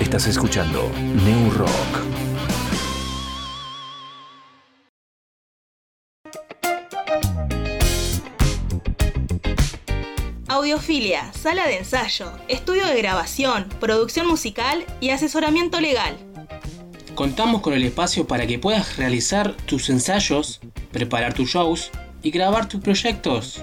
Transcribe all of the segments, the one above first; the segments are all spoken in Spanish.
Estás escuchando New Rock. Audiofilia, sala de ensayo, estudio de grabación, producción musical y asesoramiento legal. Contamos con el espacio para que puedas realizar tus ensayos, preparar tus shows y grabar tus proyectos.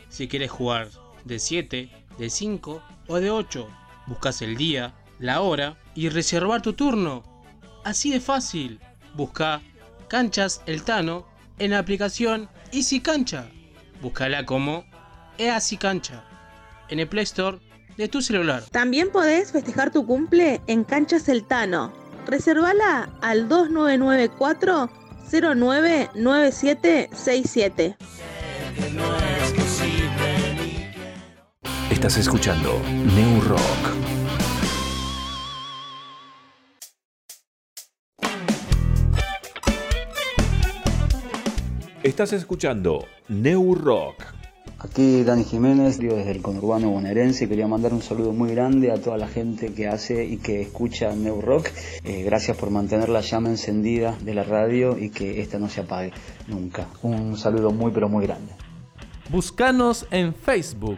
si quieres jugar de 7, de 5 o de 8. Buscas el día, la hora y reservar tu turno. Así de fácil. Busca Canchas El Tano en la aplicación Easy Cancha. Búscala como Easy Cancha en el Play Store de tu celular. También podés festejar tu cumple en Canchas El Tano. Reservala al 2994 099767. Estás escuchando New Rock. Estás escuchando New Rock. Aquí Dani Jiménez, digo desde el conurbano bonaerense, quería mandar un saludo muy grande a toda la gente que hace y que escucha New Rock. Eh, gracias por mantener la llama encendida de la radio y que esta no se apague nunca. Un saludo muy pero muy grande. Búscanos en Facebook,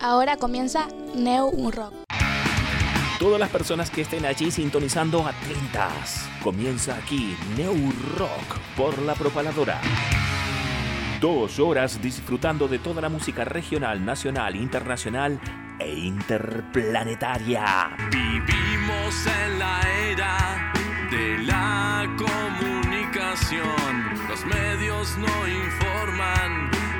Ahora comienza New Rock. Todas las personas que estén allí sintonizando atentas. Comienza aquí New Rock por la propaladora. Dos horas disfrutando de toda la música regional, nacional, internacional e interplanetaria. Vivimos en la era de la comunicación. Los medios no informan,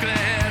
Quieren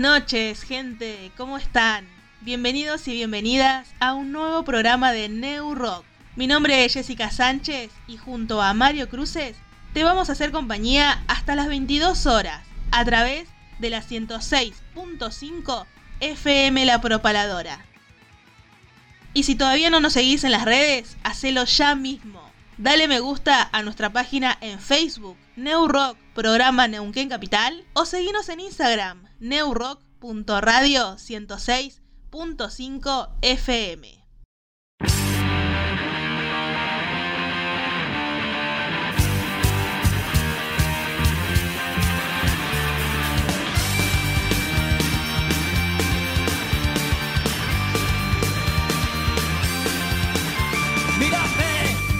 noches, gente. ¿Cómo están? Bienvenidos y bienvenidas a un nuevo programa de New Rock. Mi nombre es Jessica Sánchez y junto a Mario Cruces te vamos a hacer compañía hasta las 22 horas a través de la 106.5 FM La Propaladora. Y si todavía no nos seguís en las redes, hacelo ya mismo. Dale me gusta a nuestra página en Facebook, New Rock, programa Neuquén Capital, o seguinos en Instagram, neurock.radio 106.5 FM.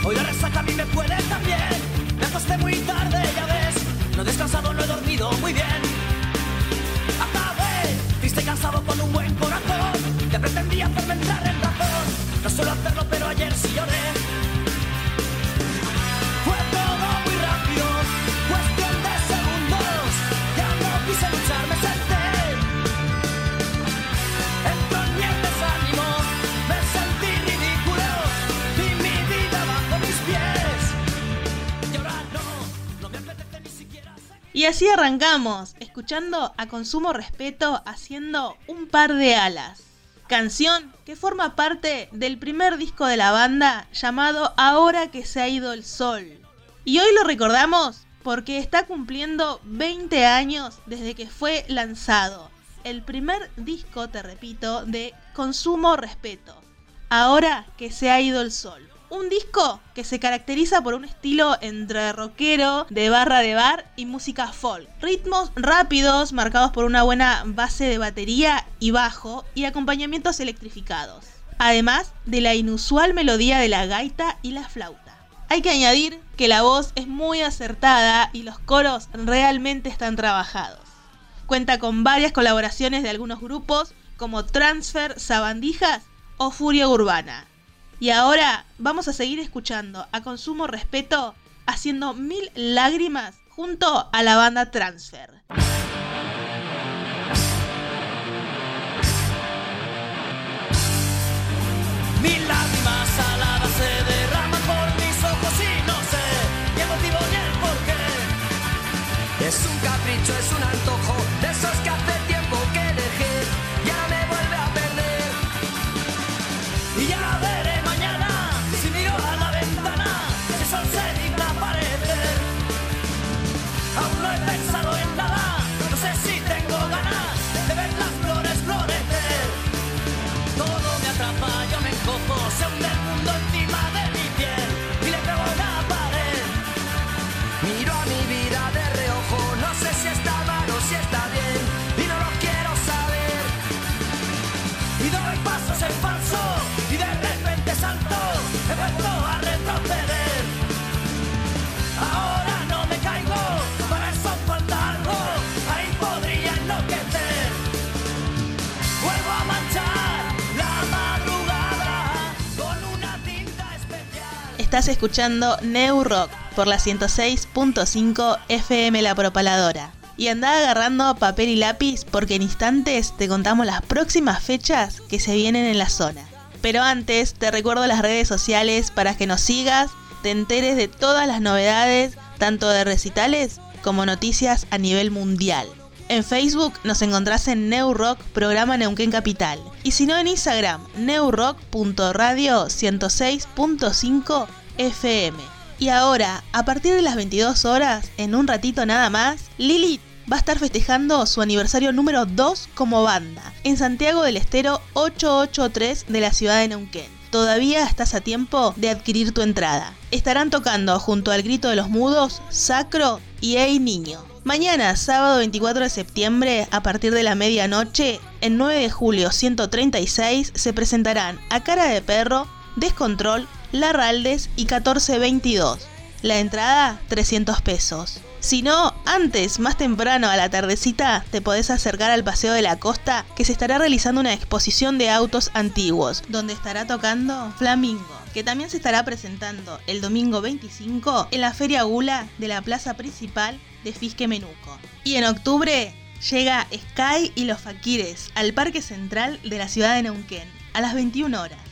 Hoy la resaca a mí me puede también. Me acosté muy tarde, ya ves. No he descansado, no he dormido muy bien. Triste cansado con un buen corazón. Te pretendía hacerme entrar en razón. No suelo hacerlo, pero ayer sí lloré. Y así arrancamos, escuchando a Consumo Respeto haciendo un par de alas. Canción que forma parte del primer disco de la banda llamado Ahora que se ha ido el sol. Y hoy lo recordamos porque está cumpliendo 20 años desde que fue lanzado. El primer disco, te repito, de Consumo Respeto. Ahora que se ha ido el sol. Un disco que se caracteriza por un estilo entre rockero, de barra de bar y música folk. Ritmos rápidos, marcados por una buena base de batería y bajo, y acompañamientos electrificados. Además de la inusual melodía de la gaita y la flauta. Hay que añadir que la voz es muy acertada y los coros realmente están trabajados. Cuenta con varias colaboraciones de algunos grupos como Transfer, Sabandijas o Furia Urbana. Y ahora vamos a seguir escuchando a Consumo Respeto haciendo mil lágrimas junto a la banda Transfer. Mil lágrimas saladas se derraman por mis ojos y no sé ni motivo ni el porqué. Es un capricho, es un yourself Estás escuchando New Rock por la 106.5 FM La Propaladora. Y anda agarrando papel y lápiz porque en instantes te contamos las próximas fechas que se vienen en la zona. Pero antes te recuerdo las redes sociales para que nos sigas, te enteres de todas las novedades, tanto de recitales como noticias a nivel mundial. En Facebook nos encontrás en New Rock Programa Neuquén Capital. Y si no en Instagram, newrock.radio 106.5 FM. Y ahora, a partir de las 22 horas, en un ratito nada más, Lilith va a estar festejando su aniversario número 2 como banda, en Santiago del Estero 883 de la ciudad de Neuquén. Todavía estás a tiempo de adquirir tu entrada. Estarán tocando junto al Grito de los Mudos, Sacro y Ey Niño. Mañana, sábado 24 de septiembre, a partir de la medianoche, en 9 de julio 136, se presentarán A Cara de Perro, Descontrol, Larraldes y 1422. La entrada, 300 pesos. Si no, antes, más temprano, a la tardecita, te podés acercar al Paseo de la Costa, que se estará realizando una exposición de autos antiguos, donde estará tocando Flamingo, que también se estará presentando el domingo 25 en la Feria Gula de la plaza principal de Fisque Menuco. Y en octubre llega Sky y los Fakires al Parque Central de la ciudad de Neuquén a las 21 horas.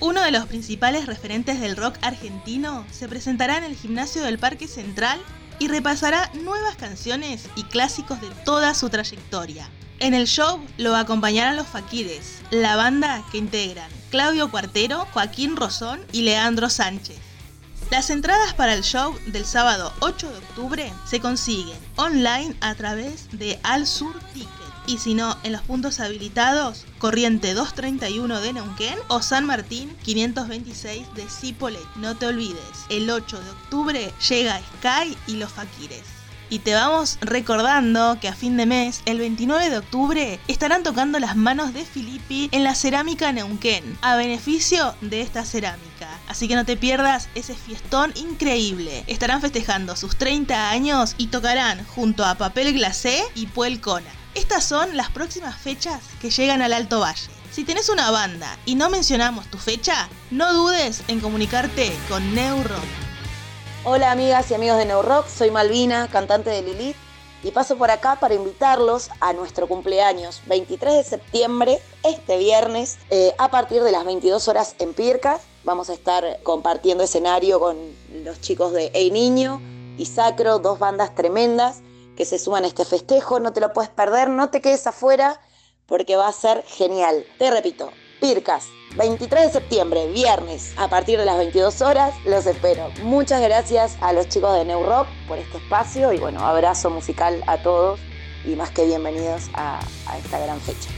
Uno de los principales referentes del rock argentino se presentará en el gimnasio del Parque Central y repasará nuevas canciones y clásicos de toda su trayectoria. En el show lo acompañarán los Fakires, la banda que integran Claudio Cuartero, Joaquín Rosón y Leandro Sánchez. Las entradas para el show del sábado 8 de octubre se consiguen online a través de Al Sur Ticket y si no, en los puntos habilitados, Corriente 231 de Neuquén o San Martín 526 de Cipollet. No te olvides, el 8 de octubre llega Sky y los Fakires. Y te vamos recordando que a fin de mes, el 29 de octubre, estarán tocando las manos de Filippi en la cerámica Neuquén, a beneficio de esta cerámica. Así que no te pierdas ese fiestón increíble. Estarán festejando sus 30 años y tocarán junto a Papel Glacé y Puel Cona. Estas son las próximas fechas que llegan al Alto Valle. Si tenés una banda y no mencionamos tu fecha, no dudes en comunicarte con Neuron. Hola amigas y amigos de Neurock, soy Malvina, cantante de Lilith, y paso por acá para invitarlos a nuestro cumpleaños, 23 de septiembre, este viernes, eh, a partir de las 22 horas en Pircas. Vamos a estar compartiendo escenario con los chicos de Ey Niño y Sacro, dos bandas tremendas que se suman a este festejo. No te lo puedes perder, no te quedes afuera porque va a ser genial. Te repito, Pircas, 23 de septiembre, viernes, a partir de las 22 horas, los espero. Muchas gracias a los chicos de New por este espacio y bueno, abrazo musical a todos y más que bienvenidos a esta gran fecha.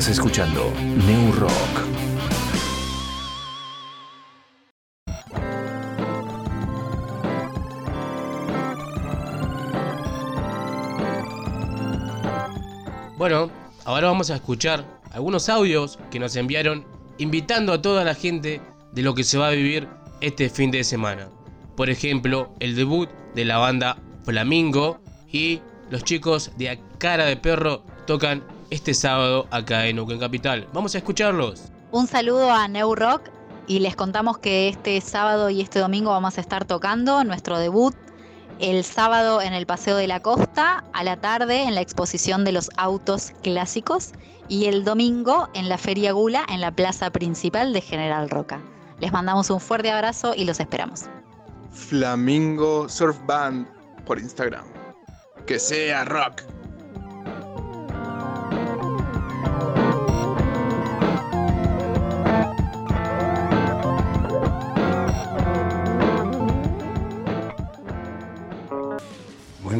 Estás escuchando New Rock. Bueno, ahora vamos a escuchar algunos audios que nos enviaron invitando a toda la gente de lo que se va a vivir este fin de semana. Por ejemplo, el debut de la banda Flamingo y los chicos de A Cara de Perro tocan este sábado acá en Neuquén Capital. Vamos a escucharlos. Un saludo a New Rock y les contamos que este sábado y este domingo vamos a estar tocando nuestro debut el sábado en el Paseo de la Costa, a la tarde en la exposición de los autos clásicos y el domingo en la Feria Gula en la plaza principal de General Roca. Les mandamos un fuerte abrazo y los esperamos. Flamingo Surf Band por Instagram. Que sea rock.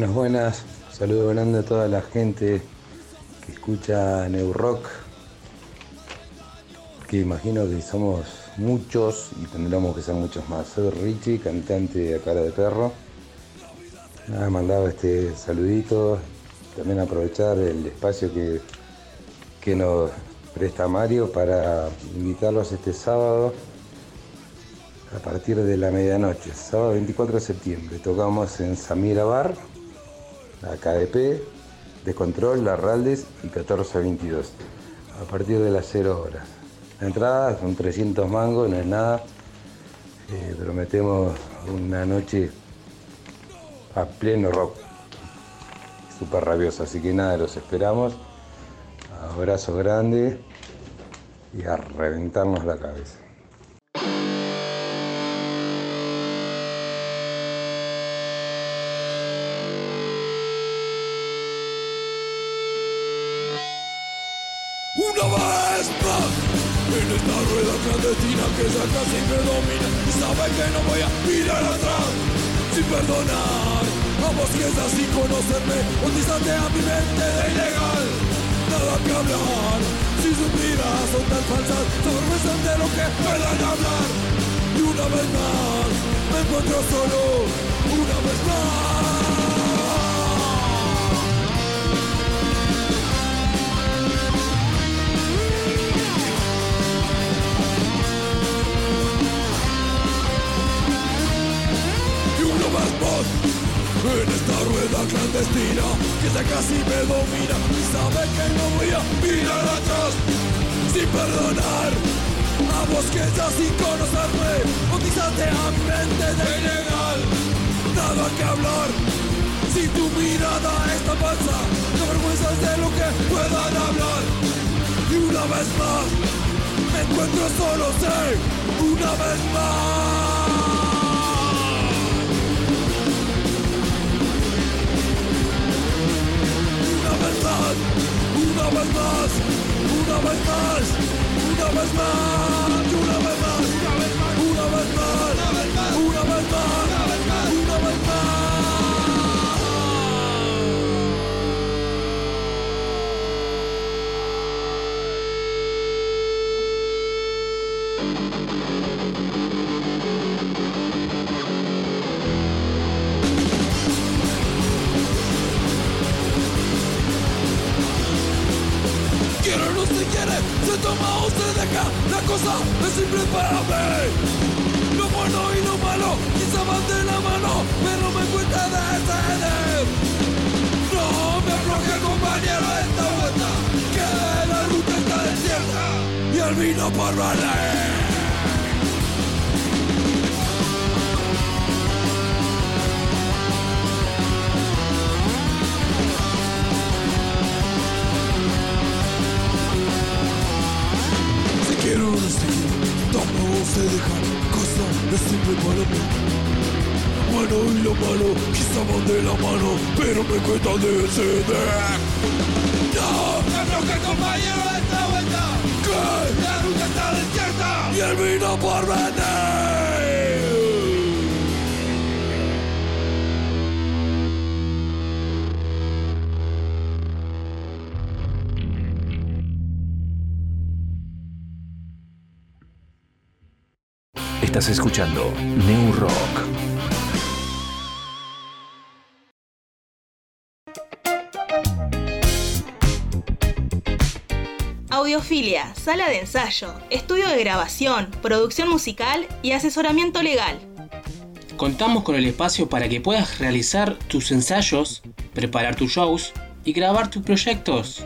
Buenas, buenas. Saludo grande a toda la gente que escucha New Rock. Que imagino que somos muchos y tendremos que ser muchos más. Soy Richie, cantante de Cara de Perro. Nada, mandaba este saludito. También aprovechar el espacio que, que nos presta Mario para invitarlos este sábado a partir de la medianoche, sábado 24 de septiembre. Tocamos en Samira Bar, AKDP, Descontrol, Larraldes y 1422, a partir de las 0 horas. La entrada son 300 mangos, no es nada. Eh, prometemos una noche a pleno rock, súper rabiosa, así que nada, los esperamos. Abrazo grande y a reventarnos la cabeza. Rueda clandestina que ya casi me domina Y sabe que no voy a mirar atrás Sin perdonar A vos que es así conocerme Bautizate a mi mente de ilegal Nada que hablar Si sus miradas son tan falsas Se avergüenzan de lo que puedan hablar Y una vez más Me encuentro solo Una vez más en esta rueda clandestina que ya casi me domina y sabe que no voy a mirar atrás sin perdonar. A vos que ya sin conocerme bautizaste a mi mente de ilegal nada que hablar si tu mirada está falsa te avergüenzas de lo que puedan hablar. Y una vez más me encuentro solo sé una vez más vez más, una vez más, una vez más, una vez más, una vez más, una vez más, una vez más, Quiero no se quiere, se toma o se deja. La cosa es simple para mí Lo bueno y lo malo quizá van de la mano Pero me cuesta detener No me afloje compañero esta vuelta Que la ruta está desierta Y el vino por valer mí Bueno y lo malo quizá van de la mano Pero me cuesta decidir. No, me afloje compañero de esta vuelta Que la ruta está desierta Y el vino por venir Estás escuchando New Rock. Audiofilia, sala de ensayo, estudio de grabación, producción musical y asesoramiento legal. Contamos con el espacio para que puedas realizar tus ensayos, preparar tus shows y grabar tus proyectos.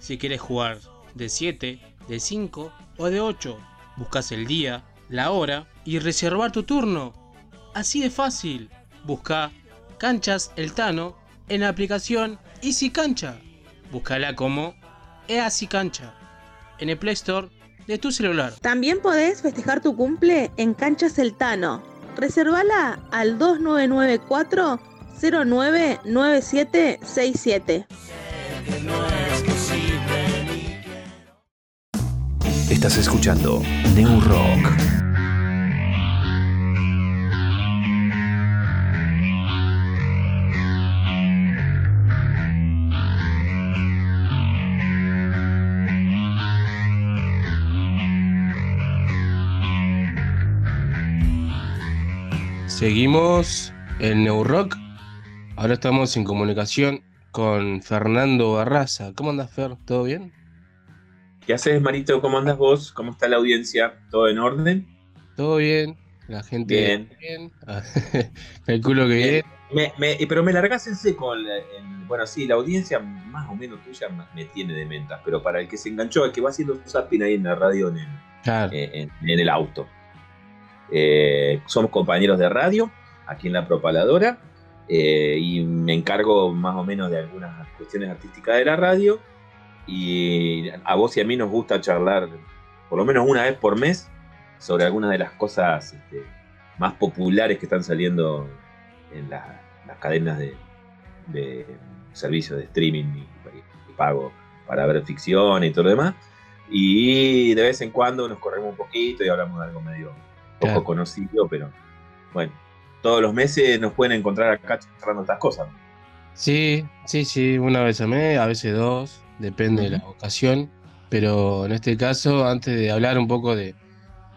si quieres jugar de 7, de 5 o de 8. Buscas el día, la hora y reservar tu turno. Así de fácil. Busca Canchas El Tano en la aplicación Easy Cancha. Búscala como Easy Cancha en el Play Store de tu celular. También podés festejar tu cumple en Canchas El Tano. Reservala al 2994 099767. Estás escuchando New Rock. Seguimos en New Rock. Ahora estamos en comunicación con Fernando Barraza. ¿Cómo andas, Fer? ¿Todo bien? ¿Qué haces, Marito? ¿Cómo andas vos? ¿Cómo está la audiencia? ¿Todo en orden? Todo bien. La gente Bien. bien. Calculo que bien. Me- me- pero me largás en seco. en la- en- bueno, sí, la audiencia más o menos tuya me- tiene de mentas, pero para el que se enganchó, el que va haciendo zapping ahí en la radio en el, Claro. eh, en, en el auto. Eh, somos compañeros de radio aquí en la propaladora eh, y me encargo más o menos de algunas cuestiones artísticas de la radio y a vos y a mí nos gusta charlar por lo menos una vez por mes sobre algunas de las cosas este, más populares que están saliendo en la- las cadenas de, de servicios de streaming y, y pago para ver ficción y todo lo demás. Y de vez en cuando nos corremos un poquito y hablamos de algo medio poco Claro. conocido, pero bueno, todos los meses nos pueden encontrar acá charlando estas cosas. Sí, sí, sí, una vez a mes, a veces dos, depende de la ocasión. Pero en este caso, antes de hablar un poco de,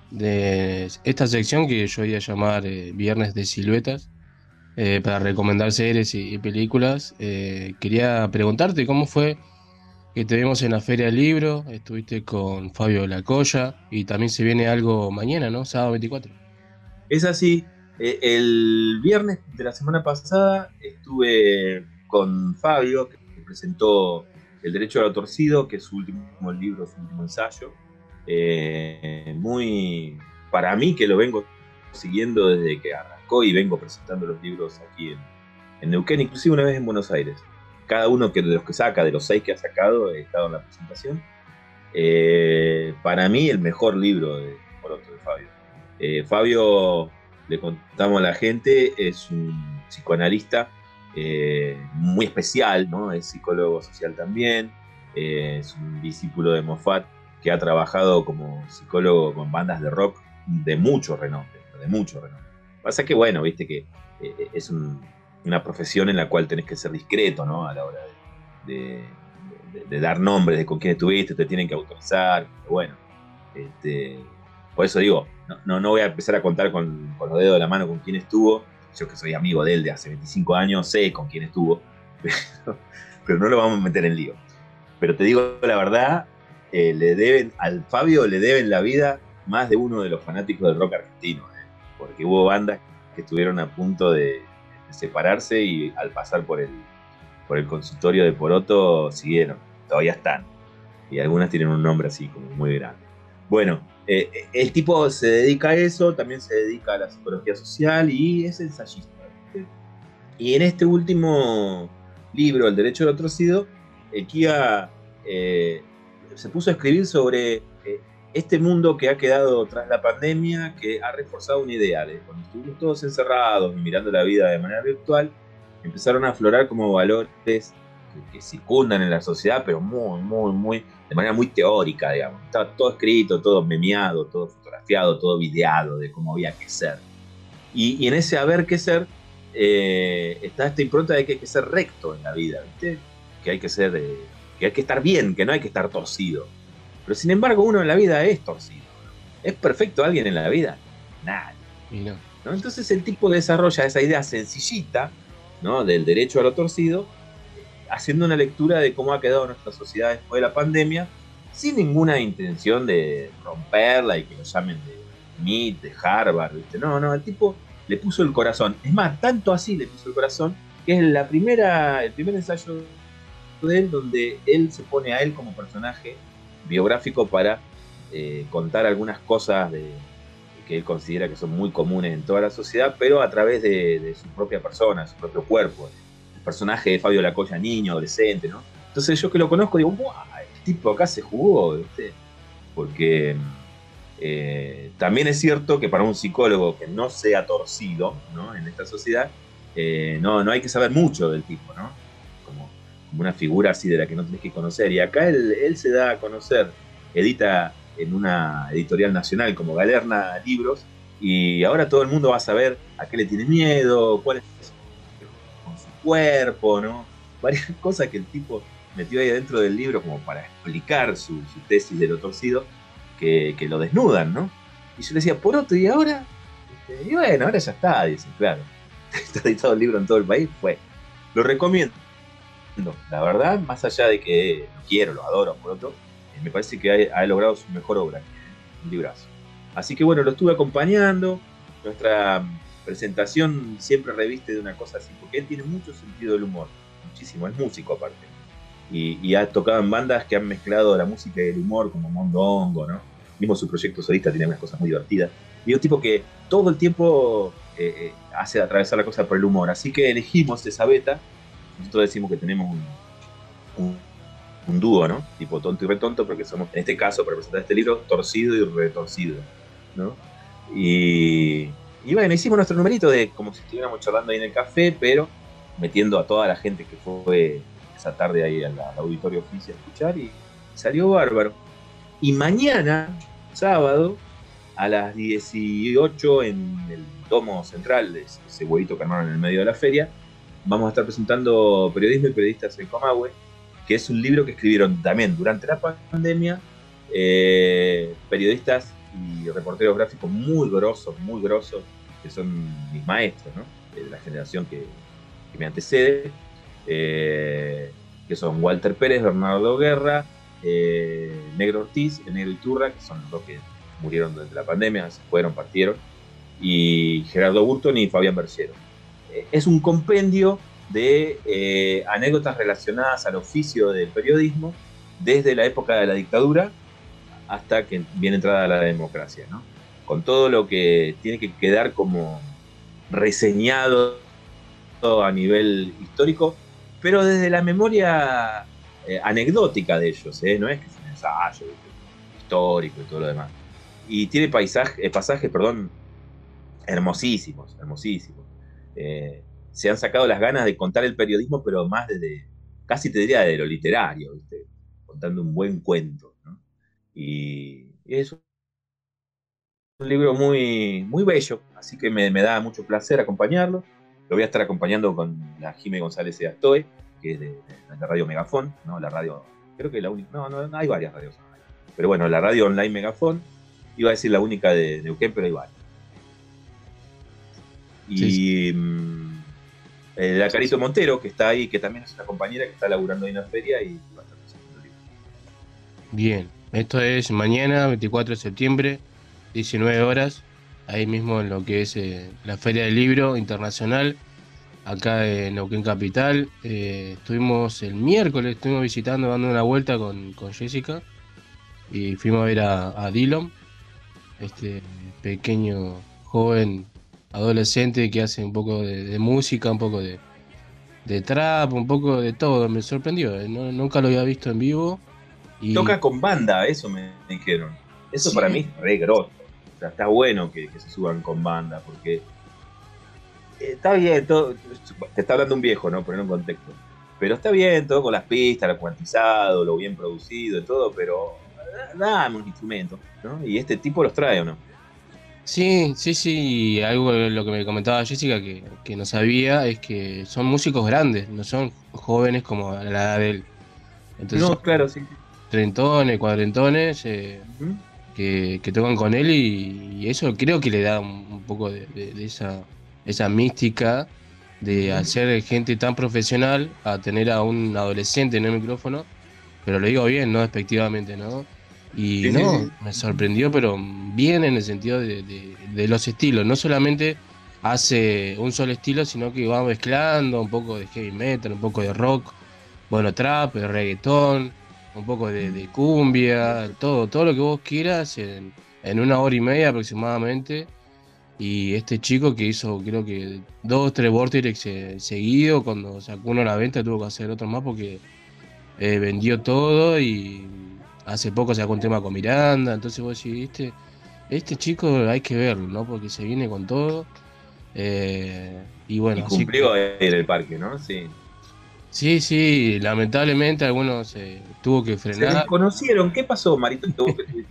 de esta sección que yo voy a llamar eh, Viernes de Siluetas, eh, para recomendar series y, y películas, eh, quería preguntarte cómo fue que te vimos en la Feria del Libro, estuviste con Fabio Lacoya y también se viene algo mañana, ¿no? Sábado 24. Es así. eh, el viernes de la semana pasada estuve con Fabio, que presentó El Derecho al Torcido, que es su último libro, su último ensayo. Eh, muy. Para mí, que lo vengo siguiendo desde que arrancó y vengo presentando los libros aquí en, en Neuquén, inclusive una vez en Buenos Aires. Cada uno que, de los que saca, de los seis que ha sacado, he estado en la presentación. Eh, para mí, el mejor libro de Poroto de Fabio. Eh, Fabio, le contamos a la gente, es un psicoanalista eh, muy especial, ¿no? Es psicólogo social también, eh, es un discípulo de Moffat que ha trabajado como psicólogo con bandas de rock de mucho renombre, de mucho renombre. Pasa que, bueno, viste que eh, es un- una profesión en la cual tenés que ser discreto, ¿no? A la hora de, dar nombres de con quién estuviste, te tienen que autorizar, bueno. Este, por eso digo, no, no, no voy a empezar a contar con, con los dedos de la mano con quién estuvo. Yo que soy amigo de él de hace 25 años, sé con quién estuvo, pero, no lo vamos a meter en lío. Pero te digo la verdad, eh, le deben, al Fabio le deben la vida más de uno de los fanáticos del rock argentino, ¿eh? porque hubo bandas que estuvieron a punto de, de separarse y al pasar por el, por el consultorio de Poroto siguieron, todavía están. Y algunas tienen un nombre así como muy grande. Bueno, eh, el tipo se dedica a eso, también se dedica a la psicología social y es ensayista. Y en este último libro, El Derecho al Atrocido, el Kia eh, se puso a escribir sobre eh, este mundo que ha quedado tras la pandemia, que ha reforzado una idea. de Cuando estuvimos todos encerrados y mirando la vida de manera virtual, empezaron a aflorar como valores que, circundan en la sociedad, pero muy, muy, muy, de manera muy teórica, digamos. Estaba todo escrito, todo memeado, todo fotografiado, todo videado de cómo había que ser. Y, y en ese haber que ser, eh, está esta impronta de que hay que ser recto en la vida, ¿viste? Que hay que ser, eh, que hay que estar bien, que no hay que estar torcido. Pero sin embargo, uno en la vida es torcido. ¿Es perfecto alguien en la vida? Nadie. ¿no? Entonces el tipo desarrolla esa idea sencillita ¿no? del derecho a lo torcido, haciendo una lectura de cómo ha quedado nuestra sociedad después de la pandemia, sin ninguna intención de romperla y que lo llamen de MIT, de Harvard, ¿viste? No, no, el tipo le puso el corazón. Es más, tanto así le puso el corazón, que es la primera, el primer ensayo de él donde él se pone a él como personaje biográfico para eh, contar algunas cosas de, que él considera que son muy comunes en toda la sociedad, pero a través de, de su propia persona, su propio cuerpo. Personaje de Fabio Lacoya, niño, adolescente, ¿no? Entonces yo que lo conozco digo, ¡guau! El tipo acá se jugó, ¿viste? Porque eh, también es cierto que para un psicólogo que no sea torcido, ¿no? En esta sociedad, eh, no, no hay que saber mucho del tipo, ¿no? Como, como una figura así de la que no tenés que conocer. Y acá él, él se da a conocer, edita en una editorial nacional como Galerna Libros, y ahora todo el mundo va a saber a qué le tiene miedo, cuál es cuerpo, ¿no? Varias cosas que el tipo metió ahí dentro del libro como para explicar su, tesis de lo torcido, que, que, lo desnudan, ¿no? Y yo le decía, por otro, ¿y ahora? Este, y bueno, ahora ya está, dice, claro. Está editado el libro en todo el país, fue. Lo recomiendo. La verdad, más allá de que lo quiero, lo adoro, por otro, me parece que ha, ha logrado su mejor obra, un librazo. Así que bueno, lo estuve acompañando. Nuestra presentación siempre reviste de una cosa así, porque él tiene mucho sentido del humor, muchísimo, es músico aparte. Y, y ha tocado en bandas que han mezclado la música y el humor, como Mondongo, ¿no? Mismo su proyecto solista tiene unas cosas muy divertidas. Y un tipo que todo el tiempo eh, eh, hace atravesar la cosa por el humor. Así que elegimos esa beta. Nosotros decimos que tenemos un, un un dúo, ¿no? Tipo tonto y retonto, porque somos, en este caso, para presentar este libro, torcido y retorcido, ¿no? Y, y bueno, hicimos nuestro numerito de como si estuviéramos charlando ahí en el café, pero metiendo a toda la gente que fue esa tarde ahí al, auditorio oficial a escuchar y salió bárbaro. Y mañana, sábado, a las 18 en el domo central, de ese huevito que armaron en el medio de la feria, vamos a estar presentando Periodismo y Periodistas en Comahue, que es un libro que escribieron también durante la pandemia eh, periodistas y reporteros gráficos muy grosos, muy grosos, que son mis maestros, ¿no? de la generación que, que me antecede, eh, que son Walter Pérez, Bernardo Guerra, eh, Negro Ortiz, Negro Iturra, que son los dos que murieron durante la pandemia, se fueron, partieron, y Gerardo Burton y Fabián Berciero. es un compendio de eh, anécdotas relacionadas al oficio del periodismo desde la época de la dictadura hasta que viene entrada la democracia, ¿no? Con todo lo que tiene que quedar como reseñado a nivel histórico, pero desde la memoria eh, anecdótica de ellos, ¿eh? no es que es un ensayo histórico y todo lo demás. Y tiene paisaje, eh, pasajes, perdón, hermosísimos, hermosísimos. Eh, se han sacado las ganas de contar el periodismo, pero más desde, casi te diría de lo literario, contando un buen cuento. Y, es un libro muy, muy bello, así que me, me, da mucho placer acompañarlo. Lo voy a estar acompañando con la Jimé González de Astoe, que es de, de, la radio Megafón, ¿no? la radio, creo que la única, no, no, hay varias radios online, pero bueno, la radio online Megafón, iba a decir la única de Neuquén, pero hay varias. Y... Sí, sí. Mmm, eh, la Carito Montero, que está ahí, que también es una compañera que está laburando ahí en la feria y va a estar presentando el libro. Bien. Esto es mañana, 24 de septiembre, 19 horas, ahí mismo en lo que es eh, la Feria del Libro Internacional, acá en Neuquén Capital. Eh, estuvimos el miércoles, estuvimos visitando, dando una vuelta con, con Jessica y fuimos a ver a, a Dylan, este pequeño joven adolescente que hace un poco de, música, un poco de, de trap, un poco de todo. Me sorprendió, eh, nunca lo había visto en vivo. Y Toca con banda, eso me dijeron. Eso Sí. para mí es re grosso. O sea, está bueno que, que se suban con banda, porque eh, está bien, todo, te está hablando un viejo, ¿no? Poner un contexto. Pero está bien, todo con las pistas, lo cuantizado, lo bien producido y todo, pero eh, dame un instrumento, ¿no? Y este tipo los trae, ¿o no? Sí, sí, sí, algo de lo que me comentaba Jessica que, que no sabía es que son músicos grandes, no son jóvenes como a la edad de él. Entonces, no, claro, sí. Trentones, cuadrentones eh, que, que tocan con él y, y eso creo que le da un, un poco de, de- de esa, esa mística de hacer gente tan profesional a tener a un adolescente en el micrófono, pero lo digo bien, no despectivamente, ¿no? Y Sí, no, sí. me sorprendió, pero bien en el sentido de, de- de los estilos, no solamente hace un solo estilo, sino que va mezclando un poco de heavy metal, un poco de rock, bueno, trap, reggaetón, un poco de, de cumbia, todo, todo lo que vos quieras en, en una hora y media aproximadamente. Y este chico que hizo creo que dos, tres Vortex seguidos, cuando sacó uno a la venta tuvo que hacer otro más porque eh, vendió todo y hace poco sacó un tema con Miranda, entonces vos decís, "Viste, este chico hay que verlo, ¿no? Porque se viene con todo. eh, y bueno, y así cumplió que- en el parque, ¿no? Sí. Sí, sí, lamentablemente algunos eh, tuvo que Se frenar. desconocieron. ¿Qué pasó, Marito?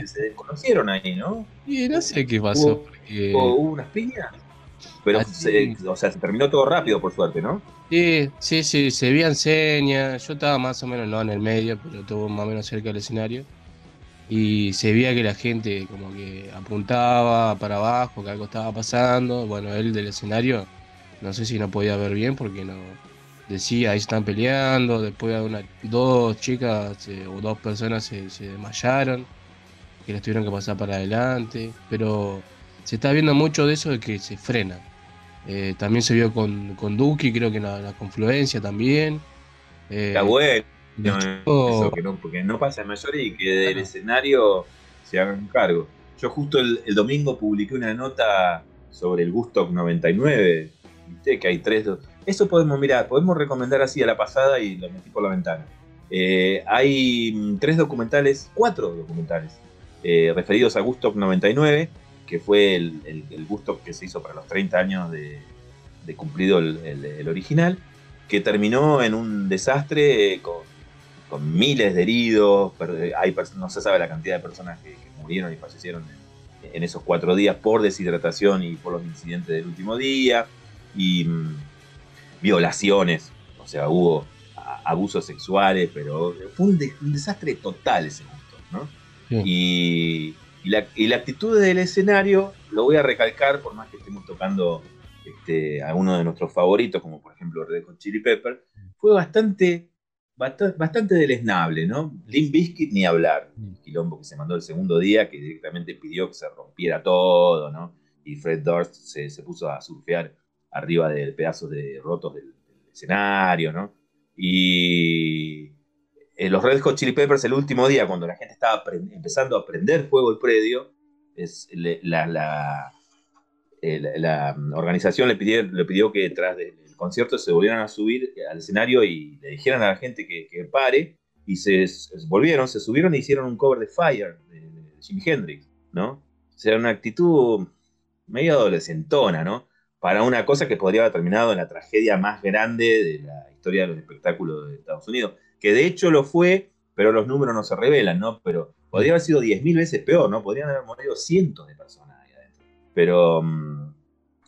Se desconocieron ahí, ¿no? Y no sé qué pasó. ¿Hubo, porque- hubo- unas piñas? Pero, se, o sea, se terminó todo rápido, por suerte, ¿no? Sí, sí, sí, se veían señas. Yo estaba más o menos no en el medio, pero estuvo más o menos cerca del escenario. Y se veía que la gente como que apuntaba para abajo, que algo estaba pasando. Bueno, él del escenario, no sé si no podía ver bien porque no decía, ahí están peleando. Después una, dos chicas eh, o dos personas se, se desmayaron, que les tuvieron que pasar para adelante. Pero se está viendo mucho de eso de que se frena. Eh, también se vio con, con Duki, creo que en la, la confluencia también. Eh, Está bueno. eso, que no, porque no pasa en mayor y que del escenario se hagan cargo. Yo justo el, el domingo publiqué una nota sobre el Gusto 99. Viste que hay tres. Eso podemos mirar, podemos recomendar así a la pasada y lo metí por la ventana. Eh, hay mm, tres documentales, cuatro documentales eh, referidos a Gusto 99, que fue el, el, el que se hizo para los 30 años de, de cumplido el, original, que terminó en un desastre eh, con, con miles de heridos, per- hay no se sabe la cantidad de personas que, que murieron y fallecieron en, en esos cuatro días por deshidratación y por los incidentes del último día, y mm, violaciones, o sea, hubo abusos sexuales, pero fue un, de- un desastre total ese gusto, ¿no? Y, y la, y la actitud del escenario, lo voy a recalcar, por más que estemos tocando este, a uno de nuestros favoritos, como por ejemplo Red Hot Chili Pepper, fue bastante, bastante, bastante deleznable, ¿no? Limp Bizkit ni hablar, el quilombo que se mandó el segundo día, que directamente pidió que se rompiera todo, ¿no? Y Fred Durst se, se puso a surfear arriba de pedazos de rotos del, escenario, ¿no? Y eh, los Red Hot Chili Peppers el último día, cuando la gente estaba empezando a prender fuego el predio, es, eh, la- organización le pidió, le pidió que tras del concierto se volvieran a subir al escenario y le dijeran a la gente que, pare, y se, se volvieron, se subieron e hicieron un cover de Fire de, de Jimi Hendrix, ¿no? O sea, una actitud medio adolescentona, ¿no? Para una cosa que podría haber terminado en la tragedia más grande de la historia de los espectáculos de Estados Unidos que de hecho lo fue, pero los números no se revelan, ¿no? Pero podría haber sido 10.000 veces peor, ¿no? Podrían haber morido cientos de personas ahí adentro. Pero, mm,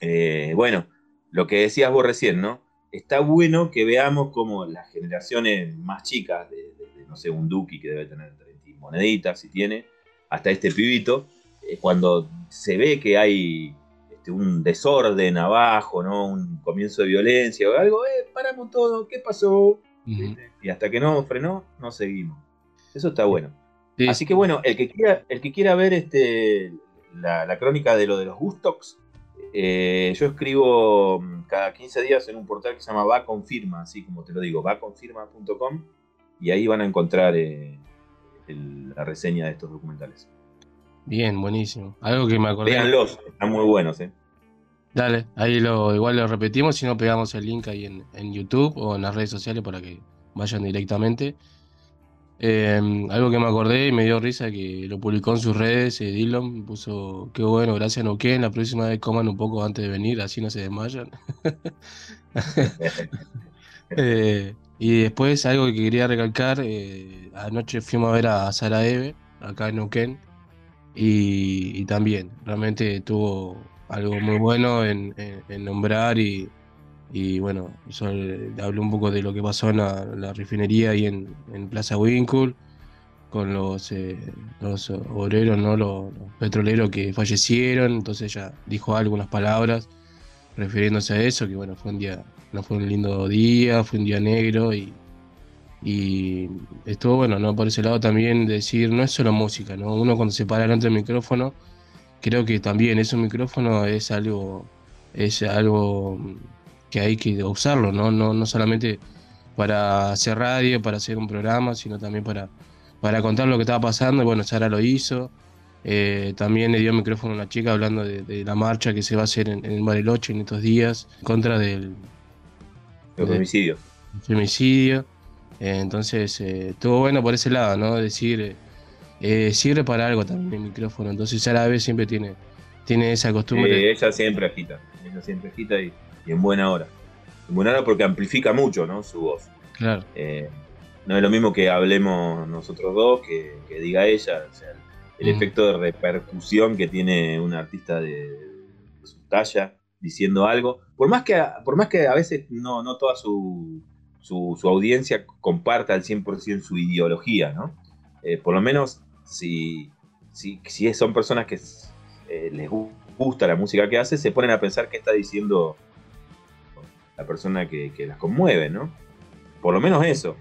eh, bueno, lo que decías vos recién, ¿no? Está bueno que veamos como las generaciones más chicas, de, no sé, un Duki que debe tener 30 y moneditas, si tiene, hasta este pibito, eh, cuando se ve que hay este, un desorden abajo, ¿no? Un comienzo de violencia o algo, eh, paramos todo, ¿qué pasó? Y hasta que no frenó, no seguimos. Eso está bueno. Así que bueno, el que quiera, el que quiera ver este, la, la crónica de lo de los Gustox, eh, yo escribo mm, cada 15 días en un portal que se llama Va Confirma, así como te lo digo, vaconfirma.com y ahí van a encontrar eh, el- la reseña de estos documentales. Bien, buenísimo. Algo que me acordé. Véanlos, están muy buenos, ¿eh? Dale, ahí lo, igual lo repetimos, si no pegamos el link ahí en, en YouTube o en las redes sociales para que vayan directamente. Eh, algo que me acordé y me dio risa que lo publicó en sus redes, eh, Dylan puso, qué bueno, gracias Neuquén, la próxima vez coman un poco antes de venir, así no se desmayan. Eh, y después algo que quería recalcar, eh, anoche fuimos a ver a Sara Eve, acá en Neuquén, y, y también realmente tuvo algo muy bueno en, nombrar y, y bueno, yo, habló un poco de lo que pasó en la, refinería ahí en, Plaza Winkle con los, eh, obreros, ¿no? Los, los petroleros que fallecieron, entonces ella dijo algunas palabras refiriéndose a eso, que bueno, fue un día, no fue un lindo día, fue un día negro y, y estuvo bueno, ¿no? Por ese lado también decir, no es solo música, ¿no? Uno cuando se para delante del micrófono, creo que también ese micrófono es algo, es algo que hay que usarlo, ¿no? No, no solamente para hacer radio, para hacer un programa, sino también para, para contar lo que estaba pasando. Y bueno, Sara lo hizo. Eh, también le dio el micrófono a una chica hablando de, de la marcha que se va a hacer en, en Bariloche en estos días, en contra del Los de- homicidios. femicidio. Eh, entonces, eh, estuvo bueno por ese lado, ¿no? Decir, eh, sirve para algo también el micrófono. Entonces, Sara B siempre tiene, tiene esa costumbre. Eh, ella siempre agita, ella siempre agita y, y en buena hora. En buena hora porque amplifica mucho, ¿no? Su voz. Claro. Eh, no es lo mismo que hablemos nosotros dos que, que diga ella. O sea, el Mm. efecto de repercusión que tiene un artista de, de su talla diciendo algo. Por más que, a- por más que a veces no, no toda su, su, audiencia comparta al 100% su ideología, ¿no? Eh, por lo menos si, si, si son personas que eh, les gu- gusta la música que hace, se ponen a pensar qué está diciendo la persona que, las conmueve, ¿no? Por lo menos eso.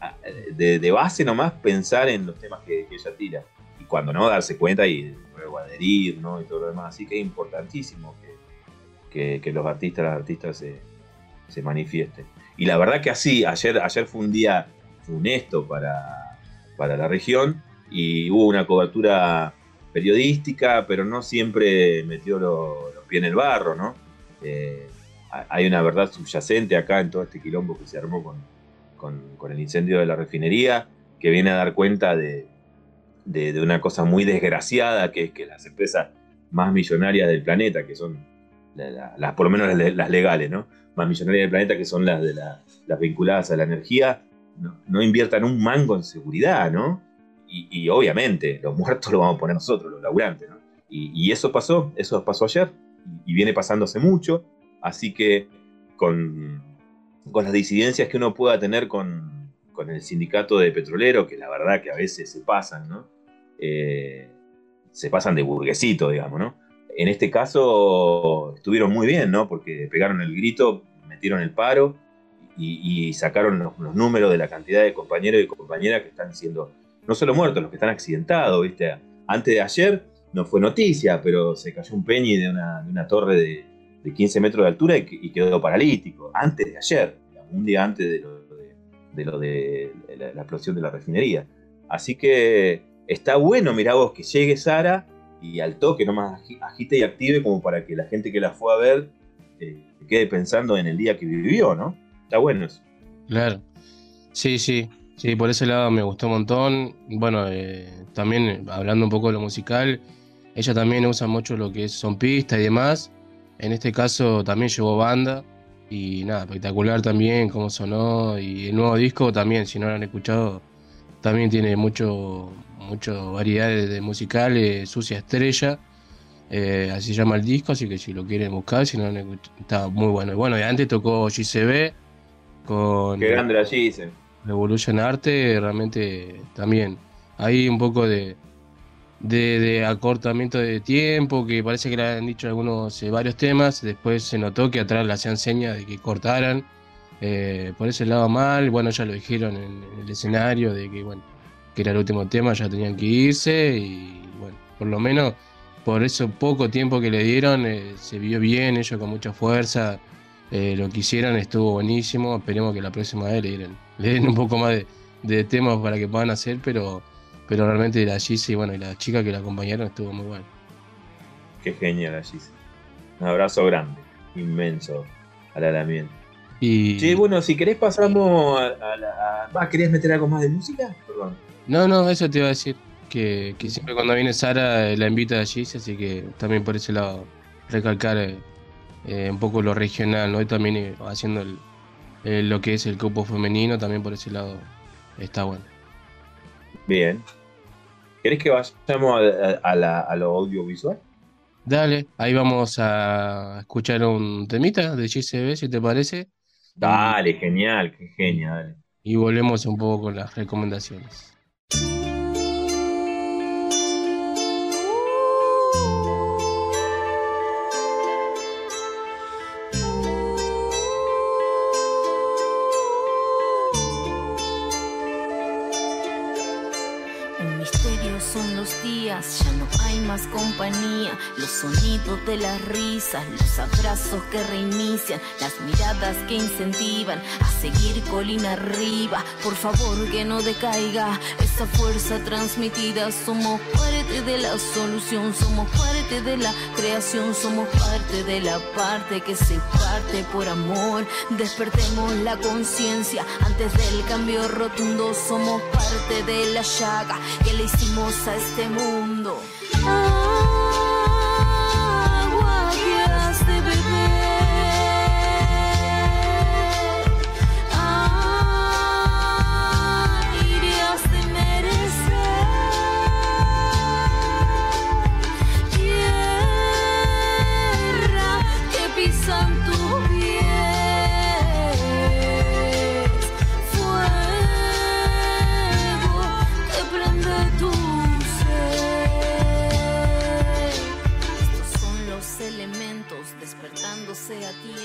Ah, De, de base nomás pensar en los temas que, que ella tira. Y cuando no, darse cuenta y luego adherir, ¿no? Y todo lo demás. Así que es importantísimo que, que- que los artistas, las artistas se, se manifiesten. Y la verdad que así, ayer, ayer fue un día funesto para, para la región y hubo una cobertura periodística, pero no siempre metió lo- los pies en el barro, ¿no? Eh, ha- hay una verdad subyacente acá en todo este quilombo que se armó con, con- el incendio de la refinería, que viene a dar cuenta de, de- una cosa muy desgraciada, que es que las empresas más millonarias del planeta, que son la- la- las, por lo menos las, las legales, ¿no? Más millonarias del planeta, que son las, de la- las vinculadas a la energía, no, inviertan un mango en seguridad, ¿no? Y, obviamente, los muertos los vamos a poner nosotros, los laburantes, ¿no? Y, y eso pasó, eso pasó ayer, y, y viene pasándose mucho, así que con, con las disidencias que uno pueda tener con, con el sindicato de petrolero, que la verdad que a veces se pasan, ¿no? Eh, se pasan de burguesito, digamos, ¿no? En este caso estuvieron muy bien, ¿no? Porque pegaron el grito, metieron el paro y, sacaron los, números de la cantidad de compañeros y compañeras que están siendo, no solo muertos, los que están accidentados, ¿viste? Antes de ayer no fue noticia, pero se cayó un peñi de una, torre de, de 15 metros de altura y, que- y quedó paralítico. Antes de ayer, un día antes de lo de, de lo de la, la explosión de la refinería. Así que está bueno, mirá vos, que llegue Sara y al toque nomás agi- agite y active como para que la gente que la fue a ver eh, quede pensando en el día que vivió, ¿no? Está bueno eso. Claro. Sí, sí. Sí, por ese lado me gustó un montón. Bueno, eh, también eh, hablando un poco de lo musical, ella también usa mucho lo que es, son pistas y demás. En este caso también llevó banda. Y nada, espectacular también cómo sonó. Y el nuevo disco también, si no lo han escuchado, también tiene mucho, mucho variedad de, musicales. Sucia Estrella, eh, así se llama el disco, así que si lo quieren buscar, si no está muy bueno. Y bueno, y antes tocó GCB con Qué grande la. Revolution Arte, realmente también. Hay un poco de, de, de acortamiento de tiempo, que parece que le han dicho algunos eh, varios temas, después se notó que atrás le hacían señas de que cortaran. Eh, por ese lado mal, bueno, ya lo dijeron en, en el escenario, de que bueno, que era el último tema, ya tenían que irse y bueno, por lo menos por eso poco tiempo que le dieron eh, se vio bien, ellos con mucha fuerza, eh, lo que hicieron estuvo buenísimo, esperemos que la próxima vez le den, le den un poco más de, de temas para que puedan hacer, pero, pero realmente la Gise y bueno, y la chica que la acompañaron estuvo muy bueno. Qué genial la Gise. Un abrazo grande, inmenso al alamiento. Y... Sí, bueno, si querés pasamos a, a la... a- ah, ¿Querías meter algo más de música? Perdón. No, no, eso te iba a decir. Que, que siempre cuando viene Sara eh, la invita a Gise, así que también por ese lado recalcar eh, eh, un poco lo regional, ¿no? Y también haciendo el, lo que es el cupo femenino, también por ese lado está bueno. Bien. ¿Querés que vayamos a, a- a la- a lo audiovisual? Dale, ahí vamos a escuchar un temita de GCB, si te parece. Dale, genial, qué genial. Y volvemos un poco con las recomendaciones. Los sonidos de las risas, los abrazos que reinician, las miradas que incentivan a seguir colina arriba. Por favor, que no decaiga esa fuerza transmitida. Somos parte de la solución, somos parte de la creación, somos parte de la parte que se parte por amor. Despertemos la conciencia antes del cambio rotundo. Somos parte de la llaga que le hicimos a este mundo.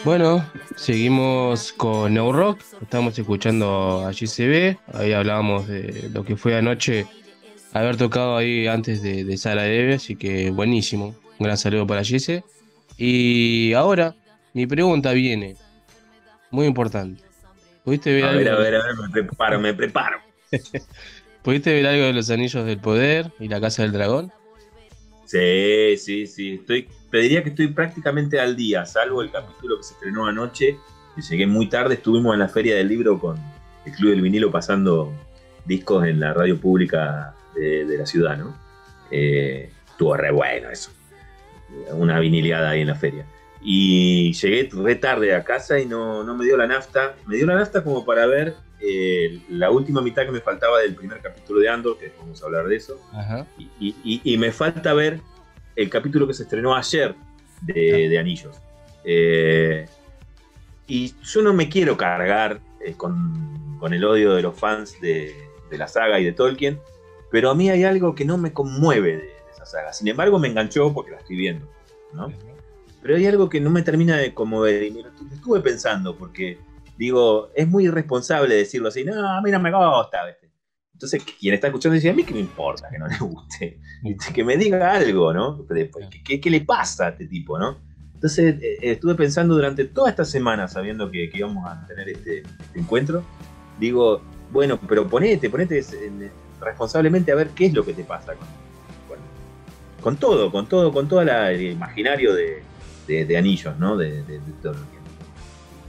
Bueno, seguimos con New Rock. Estamos escuchando a GCB. Ahí hablábamos de lo que fue anoche haber tocado ahí antes de, de Sara Eve, así que buenísimo. Un gran saludo para GC. Y ahora, mi pregunta viene. Muy importante. ¿Pudiste ver A algo? ver, a ver, a ver, me preparo, me preparo. ¿Pudiste ver algo de los Anillos del Poder y la Casa del Dragón? Sí, sí, sí. Estoy, te diría que estoy prácticamente al día, salvo el capítulo que se estrenó anoche. Que llegué muy tarde, estuvimos en la feria del libro con el Club del Vinilo pasando discos en la radio pública de, de la ciudad, ¿no? Eh, estuvo re bueno eso. Una vinileada ahí en la feria. Y llegué re tarde a casa y no, no me dio la nafta. Me dio la nafta como para ver eh, la última mitad que me faltaba del primer capítulo de Andor, que vamos a hablar de eso. Ajá. Y, y- y me falta ver el capítulo que se estrenó ayer de, de Anillos. Eh, y yo no me quiero cargar eh, con, con el odio de los fans de, de la saga y de Tolkien, pero a mí hay algo que no me conmueve de, de esa saga. Sin embargo, me enganchó porque la estoy viendo. ¿no? Pero hay algo que no me termina de conmover y me lo estuve pensando porque digo, es muy irresponsable decirlo así, no, a mí no me gusta. Entonces, quien está escuchando dice, a mí qué me importa que no le guste, que me diga algo, ¿no? ¿qué, qué, le pasa a este tipo, ¿no? Entonces, eh, estuve pensando durante toda esta semana, sabiendo que, que íbamos a tener este, este encuentro, digo, bueno, pero ponete, ponete en- responsablemente a ver qué es lo que te pasa con, con, con todo, con todo, con todo el imaginario de, de- de anillos, ¿no? De, de, de Tolkien.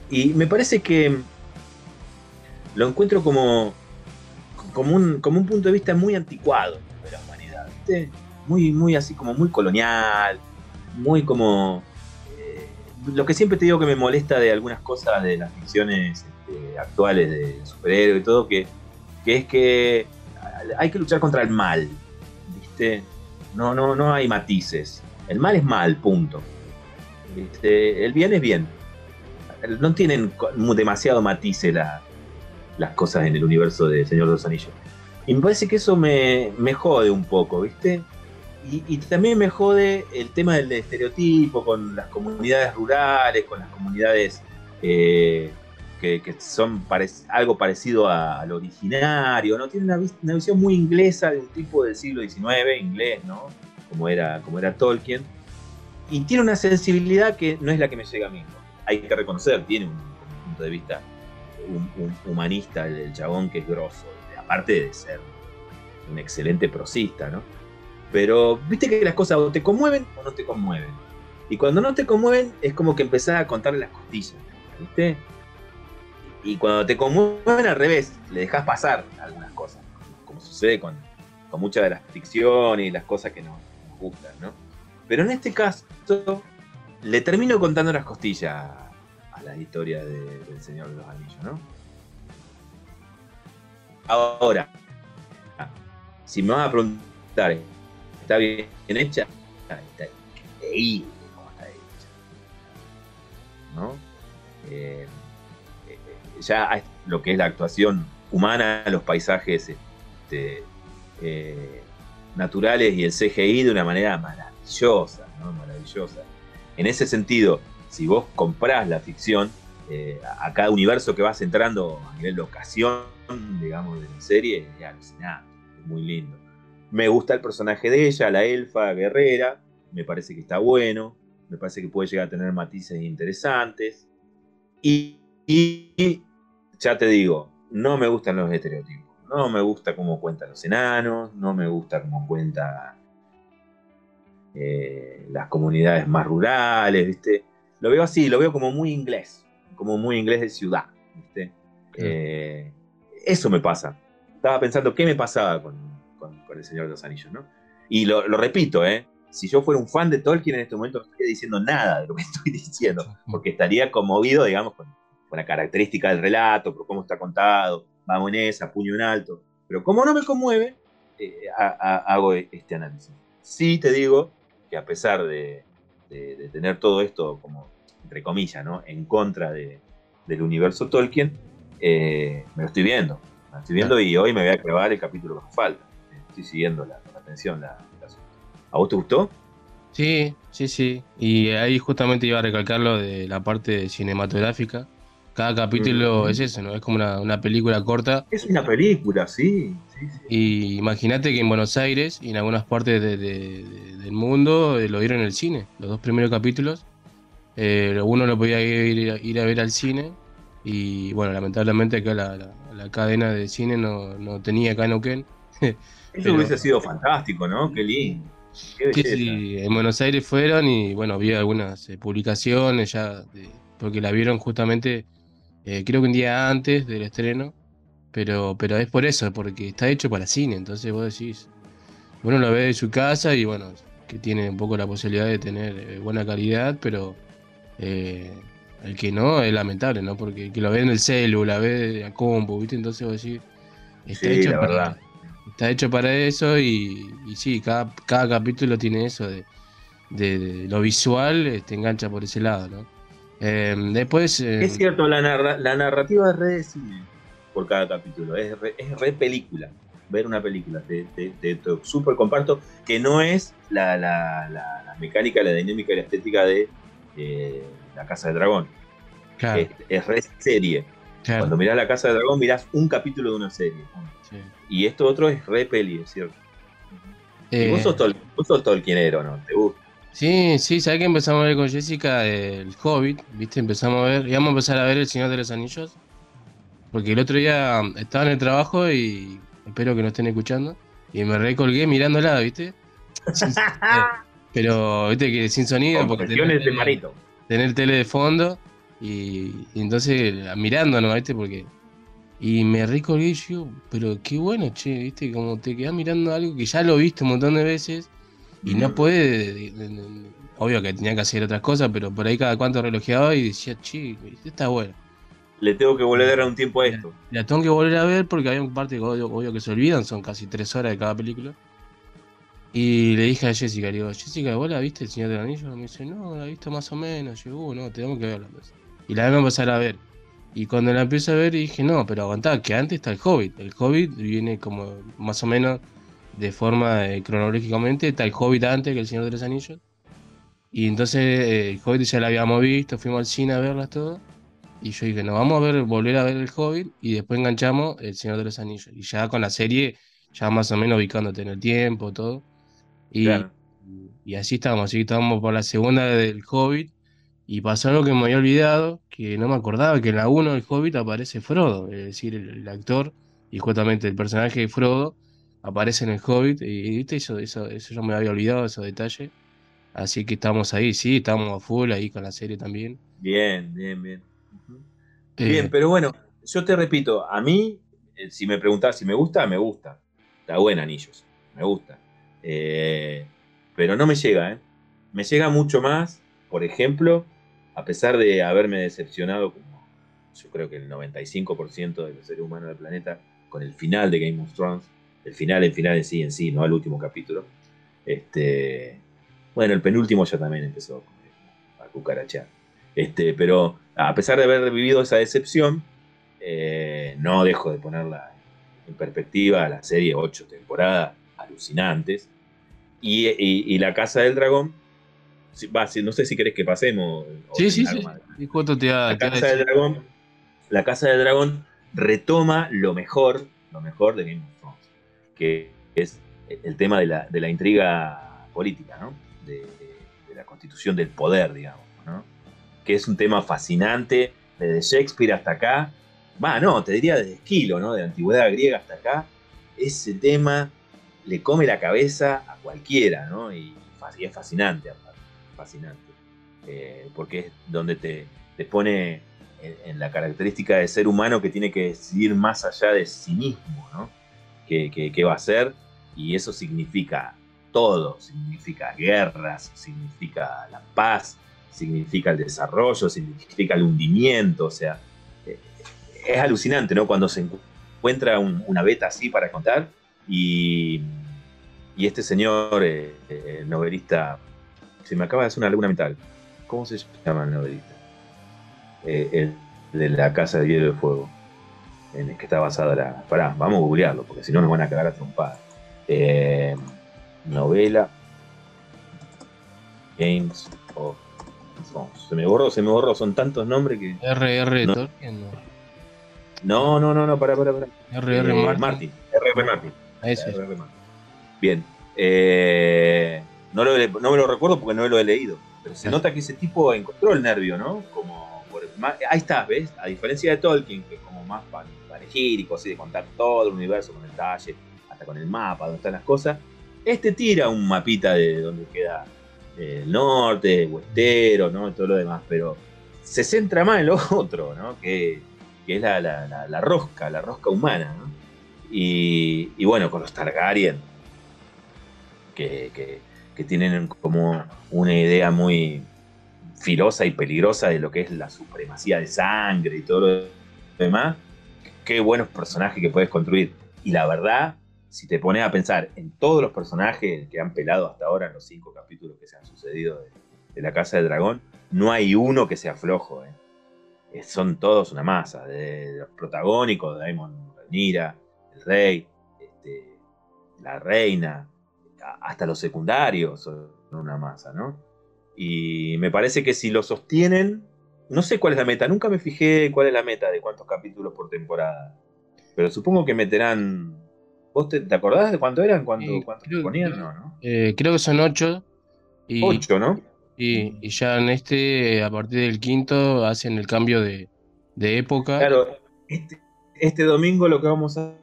Y me parece que lo encuentro como, como, un, como un punto de vista muy anticuado de la humanidad, ¿viste? Muy, muy así como muy colonial, muy como... eh, lo que siempre te digo que me molesta de algunas cosas de las ficciones este, actuales de superhéroes y todo, que, que es que hay que luchar contra el mal, ¿viste? No, no, no hay matices. El mal es mal, punto. ¿Viste? El bien es bien. No tienen demasiado matices la- las cosas en el universo de Señor de los Anillos. Y me parece que eso me, me jode un poco, ¿viste? Y, también me jode el tema del estereotipo con las comunidades rurales, con las comunidades eh, que, son algo parecido al originario, ¿no? Tiene una, vis- una visión muy inglesa de un tipo del siglo XIX, inglés, ¿no? Como era, como era Tolkien. Y tiene una sensibilidad que no es la que me llega a mí. Hay que reconocer, tiene un punto de vista un, un humanista el, el chabón que es grosso, aparte de ser un excelente prosista, ¿no? Pero viste que las cosas o te conmueven o no te conmueven. Y cuando no te conmueven es como que empezás a contarle las costillas, ¿viste? Y cuando te conmueven al revés, le dejas pasar algunas cosas, como sucede con, con muchas de las ficciones y las cosas que nos, nos gustan, ¿no? Pero en este caso, le termino contando las costillas a, a la historia de- del Señor de los Anillos, ¿no? Ahora, si me vas a preguntar, ¿está bien hecha? Está increíble cómo está hecha. Eh, eh, ya lo que es la actuación humana, los paisajes este, eh, naturales y el CGI de una manera maravillosa. Maravillosa. En ese sentido, si vos comprás la ficción, eh, a cada universo que vas entrando a nivel locación, digamos, de la serie, es alucinante, es muy lindo. Me gusta el personaje de ella, la elfa guerrera, me parece que está bueno, me parece que puede llegar a tener matices interesantes. Y, ya te digo, no me gustan los estereotipos. No me gusta cómo cuentan los enanos, no me gusta cómo cuenta eh, las comunidades más rurales, ¿viste? Lo veo así, lo veo como muy inglés, como muy inglés de ciudad, ¿viste? Eh, eso me pasa. Estaba pensando qué me pasaba con, con- con El Señor de los Anillos, ¿no? Y lo, lo repito, ¿eh? Si yo fuera un fan de Tolkien en este momento no estaría diciendo nada de lo que estoy diciendo, porque estaría conmovido, digamos, con, con la característica del relato, por cómo está contado, vamos en esa, puño en alto. Pero como no me conmueve, eh, ha- ha- hago este análisis. Sí te digo que a pesar de, de- de tener todo esto como, entre comillas, ¿no? en contra de- del universo Tolkien, eh, me lo estoy viendo. Me lo estoy viendo y hoy me voy a clavar el capítulo que me falta. Estoy siguiendo la, con atención la, la- ¿A vos te gustó? Sí, sí, sí. Y ahí justamente iba a recalcar lo de la parte cinematográfica. Cada capítulo Mm. es eso, ¿no? Es como una, una película corta. Es una película, sí. Y imagínate que en Buenos Aires y en algunas partes de- de- de- del mundo eh, lo dieron en el cine. Los dos primeros capítulos. Eh, uno lo podía ir, ir a ver al cine. Y bueno, lamentablemente acá la, la- la cadena de cine no, no tenía acá en Neuquén. Eso Pero- hubiese sido fantástico, ¿no? Qué lindo. Qué Sí, en Buenos Aires fueron y bueno, vi algunas eh, publicaciones ya, de- porque la vieron justamente, eh, creo que un día antes del estreno, pero, pero es por eso, porque está hecho para cine, entonces vos decís, uno lo ve de su casa y bueno, que tiene un poco la posibilidad de tener eh, buena calidad, pero eh, el que no es lamentable, ¿no? Porque el que lo ve en el celu, la ve la compu, ¿viste? Entonces vos decís, está Sí, hecho para, verdad. Está hecho para eso y, y sí, cada, cada capítulo tiene eso de, de- de lo visual, te engancha por ese lado, ¿no? Eh, después... eh, Es cierto, la, narra- la narrativa es re de cine por cada capítulo. Es re, es re película. Ver una película. Te, te, te- te súper comparto que no es la, la- la- la mecánica, la dinámica y la estética de eh, La Casa del Dragón. Claro. Es, es re serie. Claro. Cuando mirás La Casa del Dragón, mirás un capítulo de una serie. Y esto otro es re peli, es cierto. Y vos Eh, sos, tol, vos sos tolkienero, ¿no? ¿Te gusta? Sí, sí, ¿sabes que empezamos a ver con Jessica el Hobbit? ¿Viste? Empezamos a ver, íbamos a empezar a ver El Señor de los Anillos. Porque el otro día estaba en el trabajo y espero que no estén escuchando. Y me recolgué mirándola, ¿viste? Sin- eh, pero, ¿viste? Que sin sonido. Porque Confesiones de Marito. tener tele de fondo y, y entonces mirándonos, ¿viste? Porque. Y me recolgué y yo, pero qué bueno, che, ¿viste? Como te quedas mirando algo que ya lo viste un montón de veces y no puede. de- de- de- obvio que tenía que hacer otras cosas, pero por ahí cada cuanto relojeaba y decía, che, está bueno. Le tengo que volver a dar un tiempo a esto. La tengo que volver a ver porque hay un parte que obvio, obvio que se olvidan, son casi tres horas de cada película. Y le dije a Jessica, le digo, Jessica, ¿vos la viste el Señor del Anillo? Me dice, no, la he visto más o menos. Yo, "Uh, no, tenemos que verla. pues". Y la vamos a empezar a ver. Y cuando la empiezo a ver dije, no, pero aguantá, que antes está el Hobbit. El Hobbit viene como más o menos de forma eh, cronológicamente, está el Hobbit antes que el Señor de los Anillos. Y entonces eh, el Hobbit ya la habíamos visto, fuimos al cine a verlas todo. Y yo dije, no, vamos a ver, volver a ver el Hobbit y después enganchamos El Señor de los Anillos. Y ya con la serie, ya más o menos ubicándote en el tiempo, todo. Y, y así estábamos, así que estábamos por la segunda del Hobbit. Y pasó algo que me había olvidado, que no me acordaba, que en la 1 del Hobbit aparece Frodo, es decir, el, el actor y justamente el personaje de Frodo aparece en el Hobbit. Y, ¿viste? Eso, eso, eso yo me había olvidado, esos detalles. Así que estamos ahí, sí, estamos a full ahí con la serie también. Bien, bien, bien. Eh, Bien, pero bueno, yo te repito, a mí, eh, si me preguntás si me gusta, me gusta. Está buena Anillos, me gusta. Eh, pero no me llega, ¿eh? Me llega mucho más, por ejemplo, a pesar de haberme decepcionado como yo creo que el 95% de los seres humanos del planeta con el final de Game of Thrones, el final, el final en sí, en sí, no el último capítulo. Este, bueno, el penúltimo ya también empezó a cucarachear. Este, pero a pesar de haber vivido esa decepción, eh, no dejo de ponerla en perspectiva la serie, ocho temporadas alucinantes. Y, y- y La Casa del Dragón, va, si- no sé si querés que pasemos. Sí, sí, sí. te iba- La te Casa del Dragón, La Casa del Dragón retoma lo mejor, lo mejor de Game of Thrones, que es el tema de la, de la intriga política, ¿no? De, de la constitución del poder, digamos, ¿no? Que es un tema fascinante, desde Shakespeare hasta acá. Va, no, te diría desde Esquilo, ¿no? De la antigüedad griega hasta acá. Ese tema le come la cabeza a cualquiera, ¿no? Y, es fascinante, fascinante. Eh, porque es donde te, te pone en, en la característica de ser humano que tiene que decidir más allá de sí mismo, ¿no? ¿Qué, qué- qué va a hacer? Y eso significa todo, significa guerras, significa la paz, significa el desarrollo, significa el hundimiento, o sea, eh, es alucinante, ¿no? Cuando se encuentra un- una beta así para contar y, y este señor, eh, eh, novelista, se me acaba de hacer una laguna mental, ¿cómo se llama el novelista? Eh, el de la Casa de Hielo y Fuego, en el que está basada la... Pará, vamos a googlearlo, porque si no nos van a cagar a trompadas. Eh, novela Games of Thrones. Se me borró, se me borró, son tantos nombres que... R.R. No. Tolkien, no. No, no, no, no, pará, pará, pará. R.R. Eh, Martin. Martin. R.R. Martin. Ese. Bien. Eh, no, lo, no me lo recuerdo porque no lo he leído. Pero se nota que ese tipo encontró el nervio, ¿no? Como por- más- ahí está, ¿ves? A diferencia de Tolkien, que es como más pan- panegírico, así de contar todo el universo con detalle, hasta con el mapa, donde están las cosas. Este tira un mapita de donde queda eh, el norte, Westero, ¿no? Y todo lo demás, pero se centra más en lo otro, ¿no? Que, que es la, la- la- la rosca, la rosca humana, ¿no? Y, bueno, con los Targaryen, que, tienen como una idea muy filosa y peligrosa de lo que es la supremacía de sangre y todo lo demás, qué buenos personajes que puedes construir. Y la verdad, si te pones a pensar en todos los personajes que han pelado hasta ahora en los cinco capítulos que se han sucedido de, la Casa del Dragón, no hay uno que sea flojo. ¿eh? Eh, Son todos una masa, de los protagónicos, Daemon el rey, este, la reina, hasta los secundarios son una masa, ¿no? Y me parece que si lo sostienen, no sé cuál es la meta, nunca me fijé cuál es la meta de cuántos capítulos por temporada, pero supongo que meterán... ¿Vos te, te acordás de cuánto eran? ¿Cuánto, cuánto ponían? No, ¿no? Eh, creo que son ocho. Y, Ocho, ¿no? Y, y ya en este, a partir del quinto, hacen el cambio de, de época. Claro, este, este domingo lo que vamos a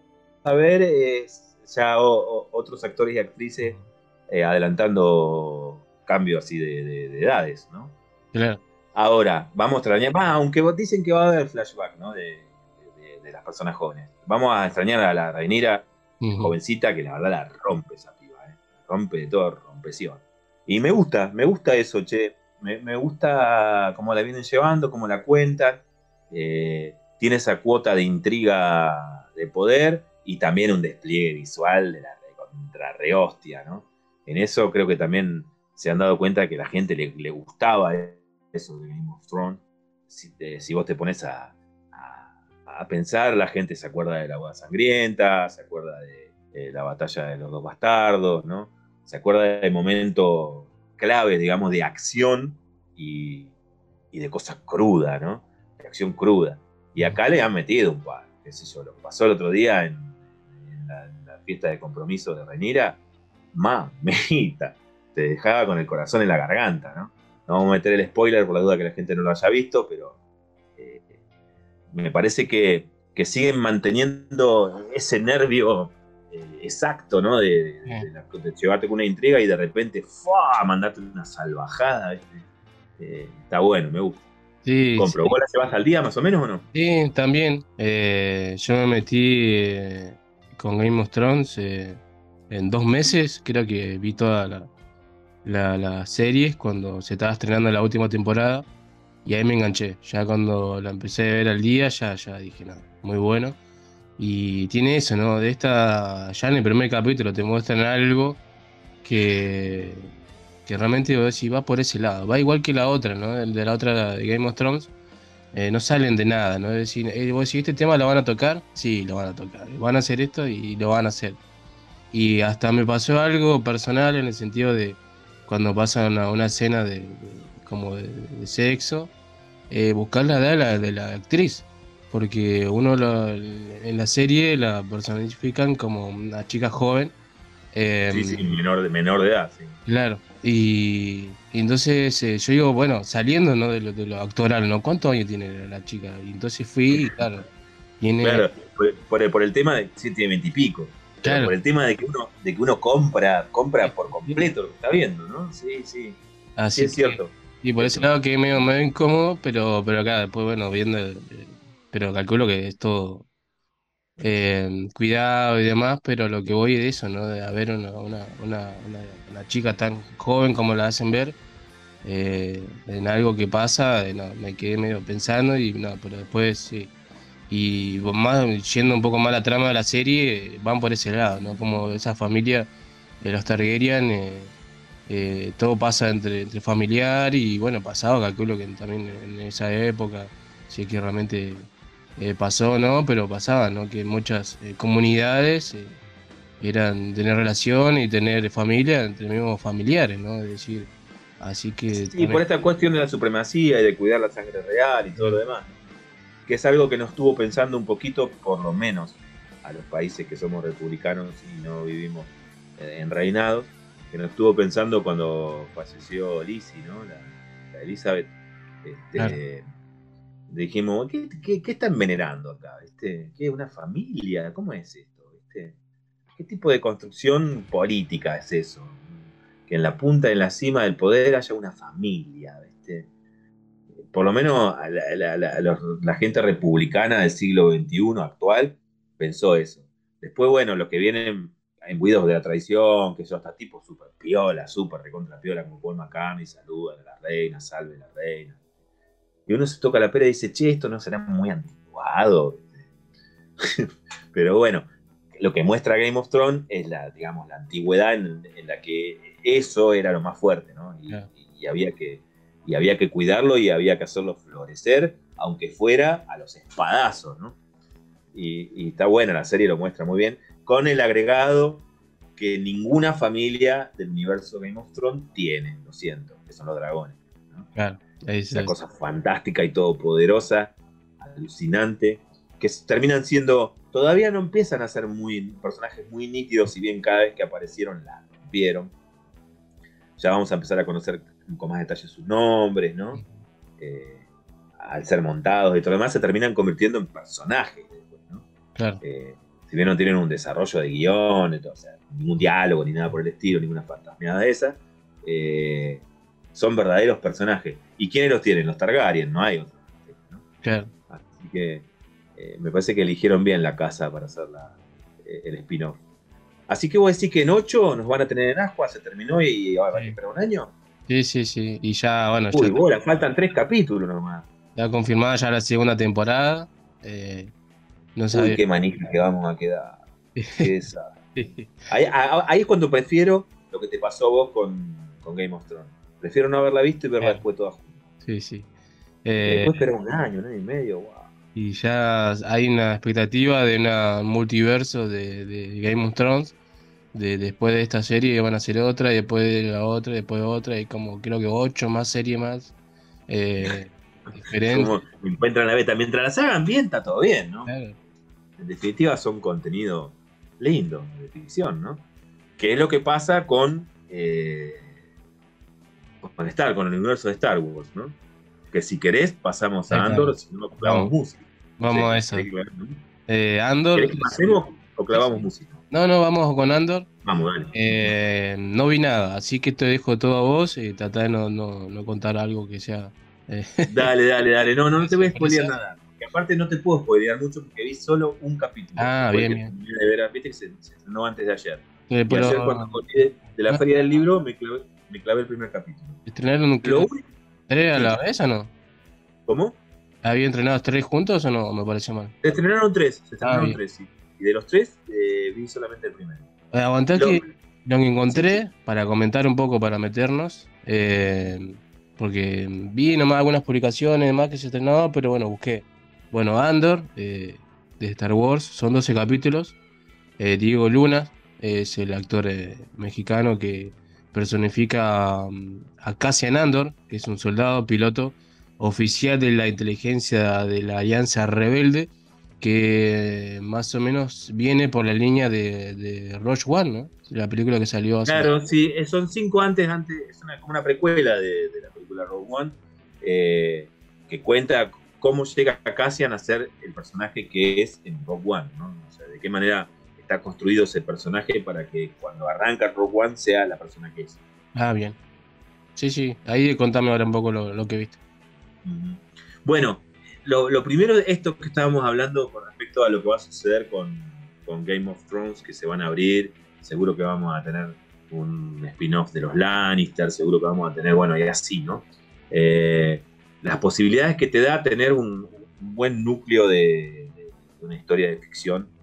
a ver ya o- o- otros actores y actrices eh, adelantando cambios así de, de- de edades, ¿no? Claro. Ahora, vamos a extrañar, va, aunque vos dicen que va a haber flashback, ¿no? De, las personas jóvenes. Vamos a extrañar a la Reinira Ujú. jovencita que la verdad la rompe esa piba, ¿eh? La rompe de todo, rompeción. Y me gusta, me gusta eso, che. Me, me gusta cómo la vienen llevando, cómo la cuentan. Eh, tiene esa cuota de intriga de poder y también un despliegue visual de la contra rehostia, ¿no? En eso creo que también se han dado cuenta que la gente le, le gustaba eso de Game of Thrones. Si, te- si vos te pones a, a- a pensar, la gente se acuerda de la boda sangrienta, se acuerda de, de la batalla de los dos bastardos, ¿no? Se acuerda de momentos claves, digamos, de acción y, y de cosas crudas, ¿no? de acción cruda. Y acá le han metido un par, qué sé yo, lo que pasó el otro día en la, la fiesta de compromiso de Renira, mamita, te dejaba con el corazón en la garganta, ¿no? No vamos a meter el spoiler por la duda que la gente no lo haya visto, pero eh, me parece que, que siguen manteniendo ese nervio eh, exacto, ¿no? De, de- de la- de llevarte con una intriga y de repente, ¡fua! mandarte una salvajada, ¿viste? Eh, está bueno, me gusta. Sí, Compro. sí. ¿Vos la llevas al día más o menos o no? Sí, también. Yo me metí con Game of Thrones eh, en dos meses. Creo que vi toda la, la, la series cuando se estaba estrenando la última temporada. Y ahí me enganché. Ya cuando la empecé a ver al día, ya, ya dije, no, muy bueno. Y tiene eso, ¿no? De esta, ya en el primer capítulo te muestran algo que, que realmente decís, va por ese lado. Va igual que la otra, ¿no? De la otra de Game of Thrones. Eh, no salen de nada, ¿no? Es decir, eh, vos decís, ¿este tema lo van a tocar? Sí, lo van a tocar. Van a hacer esto y lo van a hacer. Y hasta me pasó algo personal en el sentido de cuando pasa una, una escena de, de- como de, de sexo, eh, buscar la edad de la, de la actriz. Porque uno lo- en la serie la personifican como una chica joven. Sí, sí, menor de, menor de edad, sí. Claro. Y, y entonces eh, yo digo, bueno, saliendo ¿no? de, lo, de lo actoral, ¿no? ¿Cuántos años tiene la, chica? Y entonces fui, y claro, tiene... Claro, por, por el, por el tema de sí, tiene veintipico. Claro. Por el tema de que uno, de que uno compra, compra por completo lo que está viendo, ¿no? Sí, sí. Así sí, es que- cierto. Y por ese lado que medio, medio incómodo, pero, pero acá después, bueno, viendo, el- pero calculo que es todo eh, cuidado y demás, pero lo que voy de eso, ¿no? De haber una, una, una, chica tan joven como la hacen ver, eh, en algo que pasa, eh, me quedé medio pensando y no, pero después sí. Y más, yendo un poco más la trama de la serie, van por ese lado, ¿no? Como esa familia de los Targaryen, todo pasa entre, entre familiar y bueno, pasado, calculo que también en esa época, si es que realmente eh, pasó, ¿no? Pero pasaba, ¿no? Que muchas eh, comunidades eh, eran tener relación y tener familia entre mismos familiares, ¿no? Es decir, así que... Sí, también- por esta cuestión de la supremacía y de cuidar la sangre real y todo lo demás. Que es algo que nos estuvo pensando un poquito, por lo menos, a los países que somos republicanos y no vivimos en reinados, que nos estuvo pensando cuando falleció Lizzie, ¿no? La, la Elizabeth. Este, Claro. Dijimos, ¿qué, qué, qué están venerando acá? ¿Viste? ¿Qué una familia? ¿Cómo es esto? ¿Viste? ¿Qué tipo de construcción política es eso? Que en la punta, en la cima del poder haya una familia, ¿viste? Por lo menos la, gente republicana del siglo XXI actual pensó eso. Después, bueno, los que vienen imbuidos de la tradición, que son hasta tipos super piola, super recontra piola, como Paul McCartney, saludan a la reina, salve a la reina. Y uno se toca la pera y dice, che, esto no será muy antiguado. Pero bueno, lo que muestra Game of Thrones es la, digamos, la antigüedad en, en la que eso era lo más fuerte, ¿no? Y, y había que, y había que cuidarlo y había que hacerlo florecer, aunque fuera a los espadazos, ¿no? Y, y está buena, la serie lo muestra muy bien, con el agregado que ninguna familia del universo Game of Thrones tiene, lo siento, que son los dragones. Claro, Esa se- cosa fantástica y todopoderosa, alucinante, que terminan siendo, todavía no empiezan a ser muy personajes muy nítidos, si bien cada vez que aparecieron la rompieron. Ya vamos a empezar a conocer con más detalle sus nombres, ¿no? Eh, al ser montados y todo lo demás, se terminan convirtiendo en personajes. ¿no? Claro. Eh, si bien no tienen un desarrollo de guion, o sea, ningún diálogo ni nada por el estilo, ninguna fantasmeada de esa, eh, son verdaderos personajes. ¿Y quiénes los tienen? Los Targaryen, no hay otros. Claro. Así que eh, me parece que eligieron bien la casa para hacer la- eh, el spin-off. Así que vos decís que en 8 nos van a tener en Ascua, se terminó y ahora van a esperar un año. Sí, sí, sí. Y ya, bueno, Uy, ya bola, faltan tres capítulos nomás. está confirmada ya la segunda temporada. Eh, no sabe. qué manija que vamos a quedar. Ahí, es cuando prefiero lo que te pasó vos con, con Game of Thrones. Prefiero no haberla visto y verla después toda junta. Sí, sí. Eh, después esperar un año, un año y medio, wow. y ya hay una expectativa de un multiverso de, de Game of Thrones. De, después de esta serie van a hacer otra, y después de la otra, y después otra, y como creo que ocho más series más. Eh, diferente. Como encuentran la beta. Mientras las hagan bien, está todo bien, ¿no? En definitiva, son contenido lindo de ficción, ¿no? Que es lo que pasa con, eh, con Star, con el universo de Star Wars, ¿no? Que si querés, pasamos a Ahí está. Andor, si no, clavamos Vamos. música. Vamos a eso. ¿querés que- Eh, Andor. ¿Querés que pasemos o clavamos música? No, no, vamos con Andor. Vamos, dale. Eh, no vi nada, así que te dejo todo a vos y trata de no, no, no contar algo que sea. eh, Dale, dale, dale. No, no, no te voy a spoilear nada. Que aparte no te puedo spoilear mucho porque vi solo un capítulo. Ah, bien, bien. De ver, viste que se, se estrenó antes de ayer. Y ayer cuando volví de, de la feria del libro me clavé, me clavé el primer capítulo. ¿Estrenaron Lo único- tres a la vez o no? ¿Cómo? ¿Había entrenados tres juntos o no? Me parece mal. Se estrenaron tres, se estrenaron Ah, bien. tres, sí. Y de los tres eh, vi solamente el primero. Eh, aguantá Lo- que lo que encontré para comentar un poco, para meternos. eh, porque vi nomás algunas publicaciones demás que se estrenó, pero bueno, busqué. Bueno, Andor, eh, de Star Wars, son 12 capítulos. Diego Luna es el actor mexicano que personifica a Cassian Andor, que es un soldado piloto oficial de la inteligencia de la Alianza Rebelde, que más o menos viene por la línea de, de Rogue One, ¿no? La película que salió hace Claro, sí, eh, son cinco antes, antes es una, como una precuela de, de la película Rogue One, eh, que cuenta cómo llega Cassian a ser el personaje que es en Rogue One, ¿no? O sea, de qué manera está construido ese personaje para que cuando arranca Rogue One sea la persona que es. Ah, bien. Sí, sí. Ahí contame ahora un poco lo, lo que viste. Ujú. Bueno, lo, lo primero de esto que estábamos hablando con respecto a lo que va a suceder con, con Game of Thrones, que se van a abrir, seguro que vamos a tener un spin-off de los Lannister, seguro que vamos a tener, bueno, y así, ¿no? Eh, las posibilidades que te da tener un, un buen núcleo de, de una historia de ficción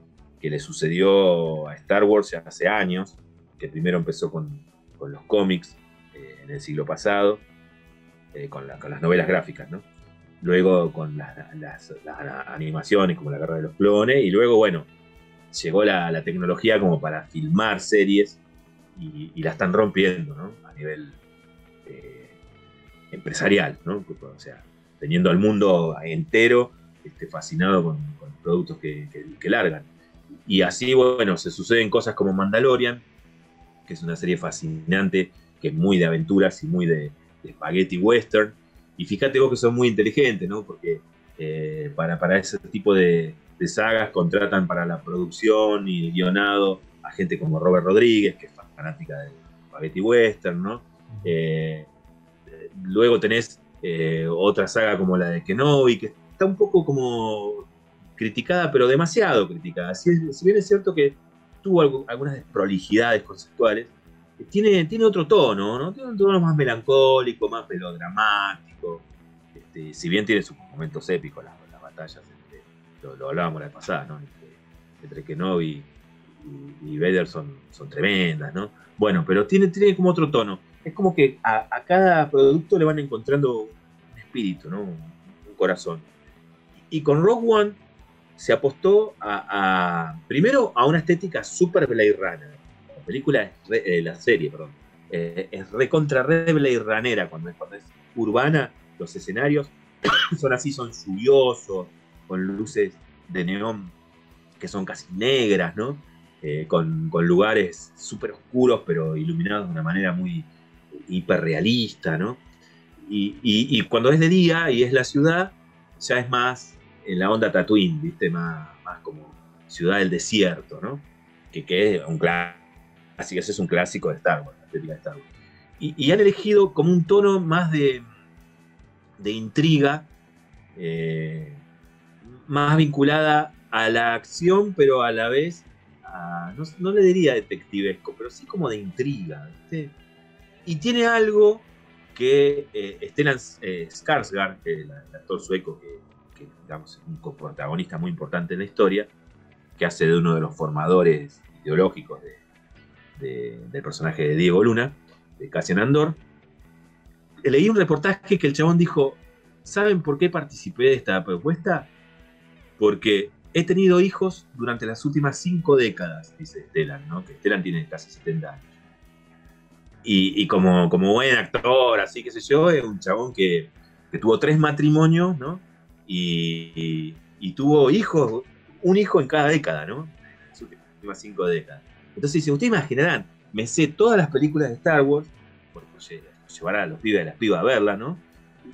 que le sucedió a Star Wars hace años, que primero empezó con, con los cómics eh, en el siglo pasado, eh, con, la- con las novelas gráficas, ¿no? Luego con las, animaciones como La Guerra de los Clones, y luego, bueno, llegó la, tecnología como para filmar series y, la están rompiendo, ¿no? A nivel eh, empresarial, ¿no? O sea, teniendo al mundo entero este, fascinado con, productos que- que largan. Y así, bueno, se suceden cosas como Mandalorian, que es una serie fascinante, que es muy de aventuras y muy de, de spaghetti western. Y fíjate vos que son muy inteligentes, ¿no? Porque eh, para, para ese tipo de, de sagas contratan para la producción y el guionado a gente como Robert Rodríguez, que es fanática del spaghetti western, ¿no? Eh, luego tenés eh, otra saga como la de Kenobi, que está un poco como criticada, pero demasiado criticada. Si, si bien es cierto que tuvo algunas desprolijidades conceptuales, tiene, tiene otro tono, ¿no? Tiene un tono más melancólico, más melodramático. Este, si bien tiene sus momentos épicos, las, las batallas, entre- lo, hablábamos la vez pasada, ¿no? Entre, entre Kenobi y, y Vader son, son tremendas, ¿no? Bueno, pero tiene, tiene como otro tono. Es como que a, cada producto le van encontrando un espíritu, ¿no? Un, corazón. Y con Rogue One se apostó primero a una estética super Blade. La película es re- eh, la serie, perdón, eh, es recontra re Blade cuando es, urbana, los escenarios son así, son lluviosos, con luces de neón que son casi negras. Eh, con, lugares súper oscuros, pero iluminados de una manera muy hiperrealista, y cuando es de día y es la ciudad, ya es más en la onda Tatooine, ¿viste? Más, como ciudad del desierto, ¿no? Que, es un clásico, ese es un clásico de Star Wars, la estética de Star Wars. Y, han elegido como un tono más de, de intriga, eh, más vinculada a la acción, pero a la vez, a- no, le diría detectivesco, pero sí como de intriga. Y tiene algo que eh, Stellan eh, Skarsgård, el actor sueco que, que, digamos, es un protagonista muy importante en la historia, que hace de uno de los formadores ideológicos de- de- del personaje de Diego Luna, de Cassian Andor. Leí un reportaje que el chabón dijo, ¿saben por qué participé de esta propuesta? Porque he tenido hijos durante las últimas cinco décadas, dice Stellan, ¿no? que Stellan tiene casi 70 años. Y, y como, como buen actor, así que sé yo, es un chabón que que tuvo tres matrimonios, ¿no? Y, tuvo hijos, un hijo en cada década, ¿no? Las últimas cinco décadas. Entonces dice, ustedes imaginarán, me sé todas las películas de Star Wars, porque lle- llevará a los pibes y las pibas a verlas, ¿no?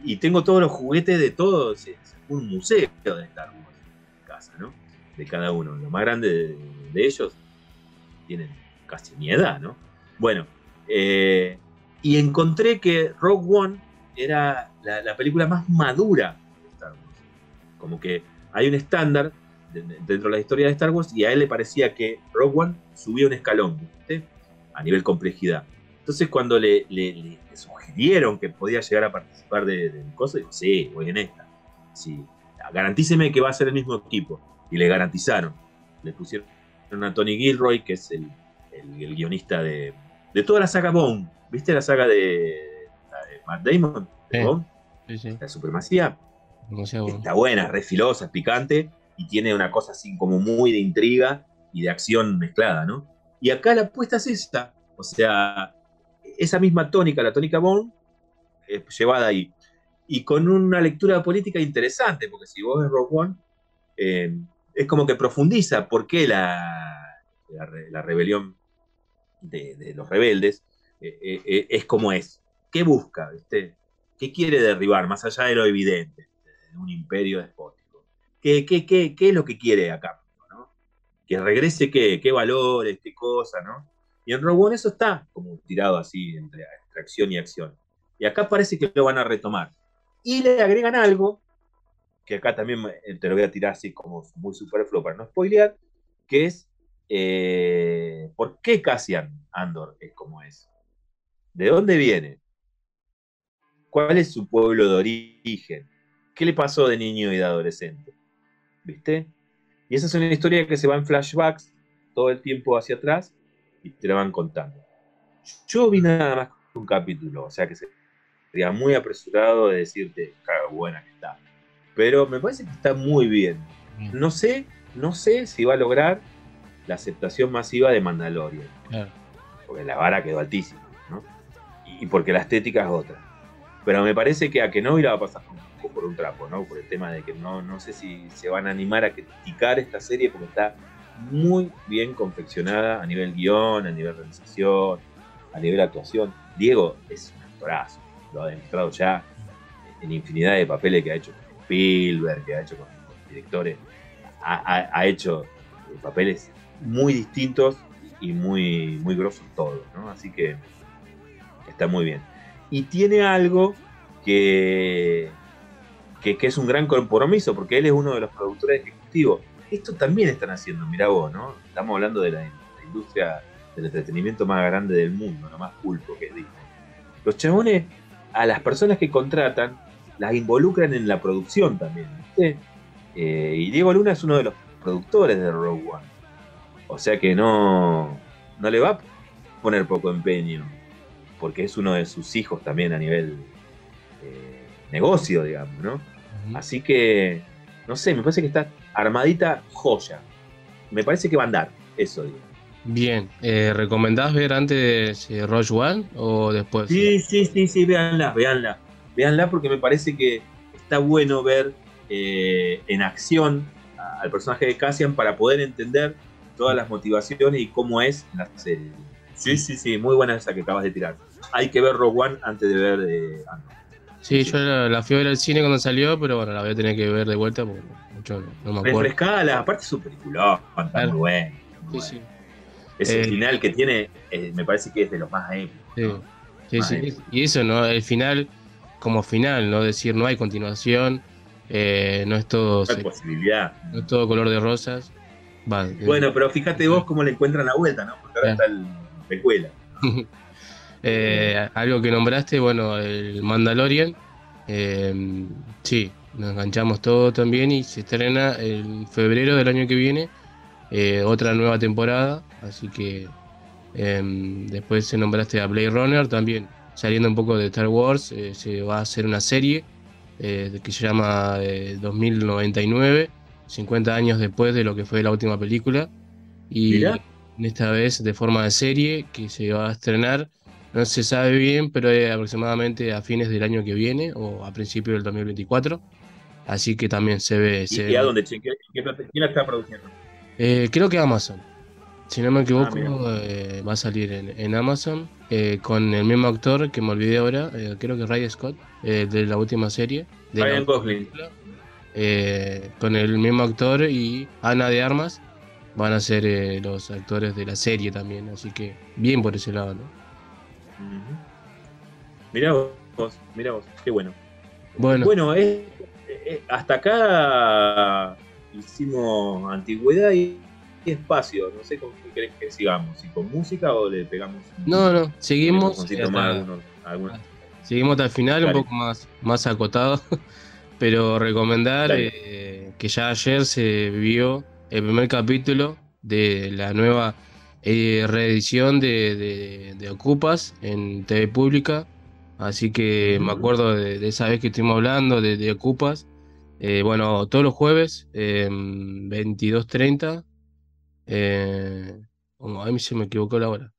Y tengo todos los juguetes de todos, un museo de Star Wars en casa, ¿no? De cada uno. Lo más grande de, ellos tienen casi mi edad, ¿no? Bueno, eh, y encontré que Rogue One era la, la película más madura. Como que hay un estándar de- de- dentro de la historia de Star Wars y a él le parecía que Rogue One subía un escalón. A nivel complejidad. Entonces cuando le, le- le- sugirieron que podía llegar a participar de, de cosas, dijo, sí, voy en esta. Sí, garantíceme que va a ser el mismo equipo. Y le garantizaron. Le pusieron a Tony Gilroy, que es el, el- el guionista de, de toda la saga Bond. ¿Viste la saga de, la de Matt Damon? de Sí. Bond? Sí. La supremacía. Está buena, re filosa, es picante y tiene una cosa así como muy de intriga y de acción mezclada, ¿no? Y acá la apuesta es esta. O sea, esa misma tónica, la tónica Bond, eh, llevada ahí. Y con una lectura política interesante, porque si vos ves Rogue One, eh, es como que profundiza por qué la, la, re- la rebelión de, los rebeldes eh, es como es. ¿Qué busca? ¿viste? ¿Qué quiere derribar, más allá de lo evidente, de un imperio despótico? ¿Qué, qué, qué, qué es lo que quiere acá? Que regrese qué, qué valores, qué cosa, ¿no? Y en Rogue One eso está como tirado así entre, entre acción y acción. Y acá parece que lo van a retomar. Y le agregan algo, que acá también me- te lo voy a tirar así como muy superfluo para no spoilear, que es eh, ¿por qué Cassian Andor es como es? ¿De dónde viene? ¿Cuál es su pueblo de origen? ¿Qué le pasó de niño y de adolescente? ¿Viste? Y esa es una historia que se va en flashbacks todo el tiempo hacia atrás y te la van contando. Yo vi nada más que un capítulo, o sea que sería muy apresurado de decirte, claro, buena que está. Pero me parece que está muy bien. No sé, no sé si va a lograr la aceptación masiva de Mandalorian. Claro. Porque la vara quedó altísima, ¿no? Y porque la estética es otra. Pero me parece que a que no va a pasar por un trapo, ¿no? Por el tema de que no, no sé si se van a animar a criticar esta serie porque está muy bien confeccionada a nivel guion, a nivel realización, a nivel actuación. Diego es un actorazo, lo ha demostrado ya en infinidad de papeles que ha hecho con Spielberg, que ha hecho con, directores, ha, ha- ha hecho papeles muy distintos y muy, muy grosos todos, ¿no? Así que está muy bien. Y tiene algo que, que, es un gran compromiso, porque él es uno de los productores ejecutivos. Esto también están haciendo, mirá vos, ¿no? Estamos hablando de la, industria del entretenimiento más grande del mundo, lo más pulpo que es Disney. Los chabones, a las personas que contratan, las involucran en la producción también. Eh, y Diego Luna es uno de los productores de Rogue One. O sea que no, no le va a poner poco empeño, porque es uno de sus hijos también a nivel eh, negocio, digamos, ¿no? Así que, no sé, me parece que está armadita joya. Me parece que va a andar, eso digo. Bien, eh, ¿recomendás ver antes eh, Rogue One o después? Sí, sí, sí, sí, véanla, véanla. Véanla porque me parece que está bueno ver eh, en acción a- al personaje de Cassian para poder entender todas las motivaciones y cómo es en la serie. Sí, sí, sí, muy buena esa que acabas de tirar. Hay que ver Rogue One antes de ver eh. Sí, yo la, la fui a ver al cine cuando salió, pero bueno, la voy a tener que ver de vuelta porque mucho no, no me acuerdo. Refrescala, aparte es un peliculón, está muy bueno. muy Sí, bueno. Ese Eh, final que tiene, eh, me parece que es de los más épicos. Sí, sí, Más sí. Y eso, ¿no? El final, como final, ¿no? Decir, no hay continuación, eh, no es todo. No hay posibilidad. no es todo color de rosas. Va, eh, Bueno, pero fíjate vos cómo le encuentran la vuelta, ¿no? Porque ahora está el precuela. Eh, algo que nombraste, bueno, el Mandalorian. eh, sí, nos enganchamos todo también y se estrena en febrero del año que viene eh, otra nueva temporada. Así que em, después se nombraste a Blade Runner también, saliendo un poco de Star Wars. eh, se va a hacer una serie que se llama eh, 2099, 50 años después de lo que fue la última película. Y Mirá. esta vez de forma de serie que se va a estrenar No se sabe bien, pero es aproximadamente a fines del año que viene o a principios del 2024. Así que también se ve. ¿Y, se y a dónde? ¿Quién la está produciendo? Eh, creo que Amazon. Si no me equivoco, mira. eh, va a salir en, en Amazon eh, con el mismo actor que me olvidé ahora, eh, creo que Ray Scott, eh, de la última serie. De Ryan Gosling. Eh, con el mismo actor y Ana de Armas van a ser eh, los actores de la serie también, así que bien por ese lado, ¿no? Mirá vos, mirá vos, qué bueno. Bueno, Bueno, eh, hasta acá hicimos antigüedad y, espacio. No sé con qué querés que sigamos, si con música o le pegamos no, no, seguimos. hasta- más algunos- algunos- Seguimos hasta el final, Dale. un poco más, más acotado, pero recomendar eh, que ya ayer se vio el primer capítulo de la nueva eh, reedición de, de- de Ocupas en TV Pública. Así que me acuerdo de, de esa vez que estuvimos hablando de, Ocupas. Eh, bueno, todos los jueves, eh, 22.30. Eh, oh, a mí se me equivocó la hora.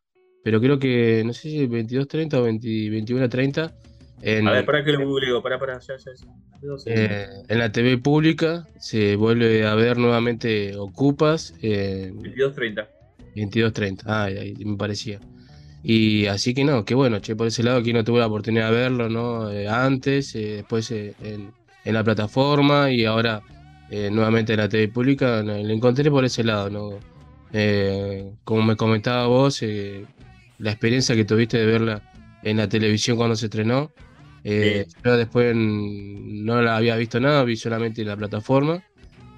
Pero creo que, no sé si 22.30 o 20 21.30. En, A ver, para que lo googleo, para, para, ya, ya, ya. No sé. eh, en la TV pública se vuelve a ver nuevamente Ocupas. Eh, 22.30. 22.30, ah, ahí, ahí me parecía. Y así que no, que bueno, che, por ese lado aquí no tuve la oportunidad de verlo, ¿no? Eh, antes, eh, después eh, en, en la plataforma y ahora eh, nuevamente en la TV pública, no, lo encontré por ese lado, ¿no? Como me comentaba vos, la experiencia que tuviste de verla en la televisión cuando se estrenó, eh, yo después no la había visto nada, vi solamente en la plataforma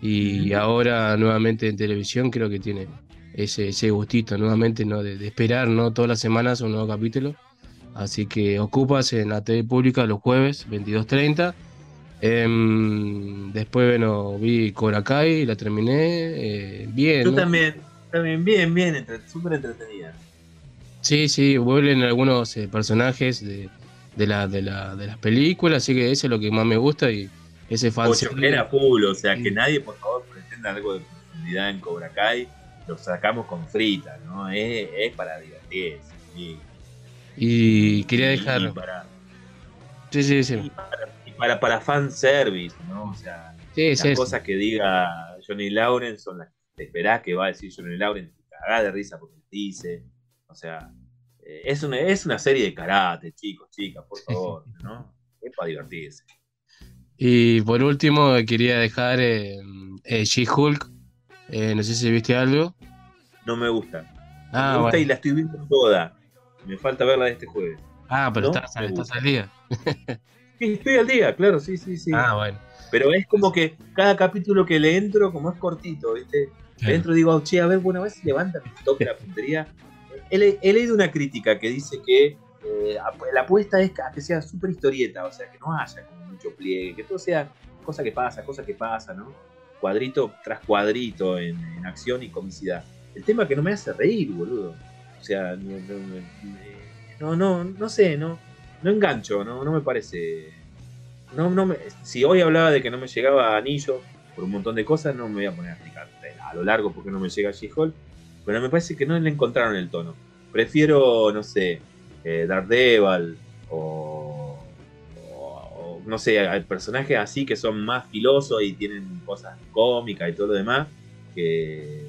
y ahora nuevamente en televisión creo que tiene ese, ese gustito nuevamente ¿no? de, de esperar ¿no? todas las semanas un nuevo capítulo. Así que ocupas en la TV pública los jueves 22.30. Em, después, bueno, vi Cobra Kai, la terminé. eh, bien. Yo ¿no? también, también, bien, bien, entre- súper entretenida. Sí, sí, vuelven algunos eh, personajes de, de, la, de, la, de las películas, así que eso es lo que más me gusta y ese fan Pochojera full, o sea, que nadie, por favor, pretenda algo de profundidad en Cobra Kai. Lo sacamos con frita, ¿no? Es, es para divertirse. sí. Y quería Y dejar. para, Sí, sí, sí. y para, y para, para fanservice, ¿no? O sea, Sí, las sí, cosas que diga Johnny Lawrence son las que te esperás que va a decir Johnny Lawrence, te cagás de risa porque te dice. O sea, eh, es una, es una serie de karate, chicos, chicas, por favor, ¿no? Es para divertirse. Y por último, quería dejar eh, eh, She-Hulk. Eh, no sé si viste algo. No me gusta. Ah, me gusta bueno. y la estoy viendo toda. Me falta verla de este jueves. Ah, pero ¿No? estás, estás al día. Sí, estoy al día, claro, sí, sí, sí. Ah, bueno. Pero es como que cada capítulo que le entro, como es cortito, ¿viste? Le entro y digo, che, a ver, bueno, a ver si levanta, toca la puntería. He, le- he leído una crítica que dice que eh, la apuesta es que sea súper historieta, o sea, que no haya como mucho pliegue, que todo sea cosa que pasa, cosa que pasa, ¿no? Cuadrito tras cuadrito en, acción y comicidad. El tema es que no me hace reír, boludo. O sea, no, no, no, sé, no, no engancho, no, no me parece. No, no me, si hoy hablaba de que no me llegaba anillo por un montón de cosas, no me voy a poner a explicar a lo largo porque no me llega She-Hulk, pero me parece que no le encontraron el tono. Prefiero, no sé, eh, Daredevil o, no sé, hay personajes así que son más filosos y tienen cosas cómicas y todo lo demás que,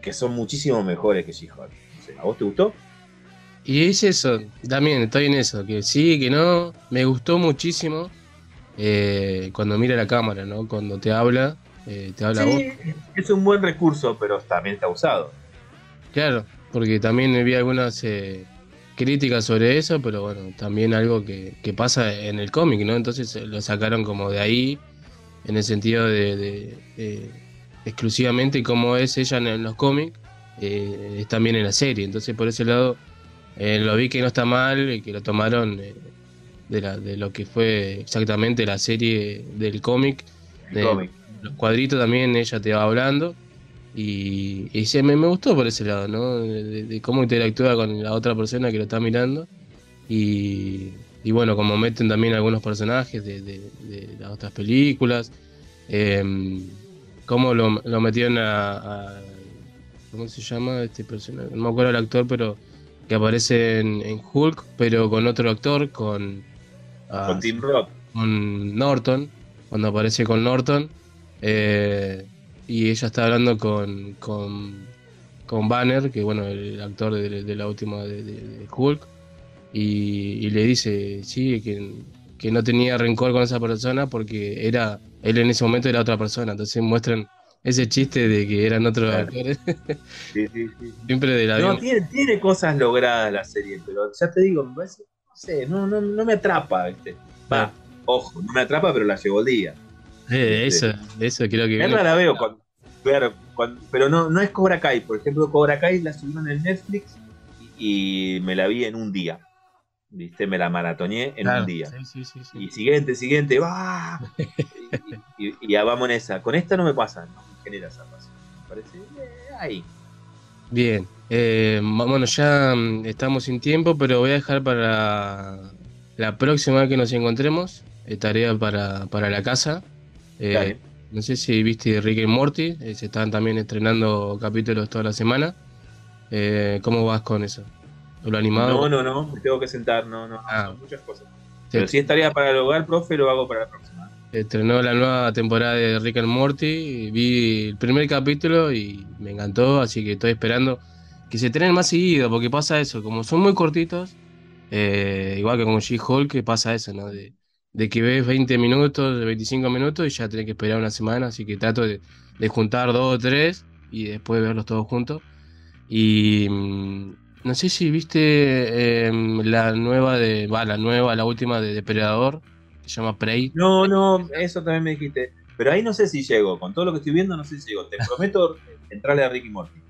que son muchísimo mejores que She-Hulk. No sé, ¿A vos te gustó? Y es eso, también estoy en eso, que sí, que no. Me gustó muchísimo eh, cuando mira la cámara, ¿no? Cuando te habla, eh, te habla a vos. Sí, es un buen recurso, pero también está usado. Claro, porque también vi algunas eh, críticas sobre eso, pero bueno, también algo que, que pasa en el cómic, ¿no? Entonces eh, lo sacaron como de ahí, en el sentido de, de- de exclusivamente cómo es ella en, en los cómics, eh, es también en la serie. Entonces por ese lado eh, lo vi que no está mal y que lo tomaron eh, de, la- de lo que fue exactamente la serie del cómic. de cómic. Los cuadritos también ella te va hablando. Y, y sí, me, me gustó por ese lado, ¿no? De, cómo interactúa con la otra persona que lo está mirando. Y, y bueno, como meten también algunos personajes de, de- de las otras películas. em, cómo lo, lo metieron a, a- ¿Cómo se llama este personaje? No me acuerdo el actor, pero que aparece en, en Hulk, pero con otro actor, con, ah, Con Team Rock. con Norton, cuando aparece con Norton, eh, y ella está hablando con, con, con Banner, que bueno, el actor de, de la última de, de- de Hulk, y, y le dice, sí, que, que no tenía rencor con esa persona porque era, él en ese momento era otra persona, entonces muestran ese chiste de que eran otros Claro. actores, Sí, sí, sí. siempre de la No, tiene, tiene cosas logradas la serie, pero ya te digo, me parece, no sé, no, no, no me atrapa, ¿viste? Va, ojo, no me atrapa, pero la llevo el día. Eh, eso, eso creo que viene- la veo, cuando, claro, cuando- pero no, no es Cobra Kai. Por ejemplo, Cobra Kai la subieron en Netflix y, y me la vi en un día. ¿Viste? Me la maratoneé en Claro, un día. sí, sí, sí, sí. Y siguiente, siguiente, va. y, y- y ya vamos en esa. Con esta no me pasa, no me genera esa pasión. Me parece eh, ahí. Bien, eh, bueno, ya mm, estamos sin tiempo, pero voy a dejar para la próxima vez que nos encontremos, eh, tarea para, para la casa. Eh. No sé si viste Rick y Morty, eh, se están también estrenando capítulos toda la semana. Eh, ¿Cómo vas con eso? ¿Lo animado? No, no, no, me tengo que sentar, no, no, Ah. son muchas cosas. Pero si es tarea para el hogar, profe, lo hago para la próxima. Estrenó la nueva temporada de Rick and Morty, vi el primer capítulo y me encantó, así que estoy esperando que se estrenen más seguido, porque pasa eso, como son muy cortitos, eh, igual que con She-Hulk, que pasa eso, ¿no? De, de que ves 20 minutos, 25 minutos y ya tenés que esperar una semana, así que trato de, de juntar dos o tres y después verlos todos juntos. Y mm, no sé si viste em, la nueva de, va, la nueva, la última de Depredador, que se llama Prey. No, no, eso también me dijiste. Pero ahí no sé si llego. Con todo lo que estoy viendo, no sé si llego. Te prometo entrarle a Ricky Morty.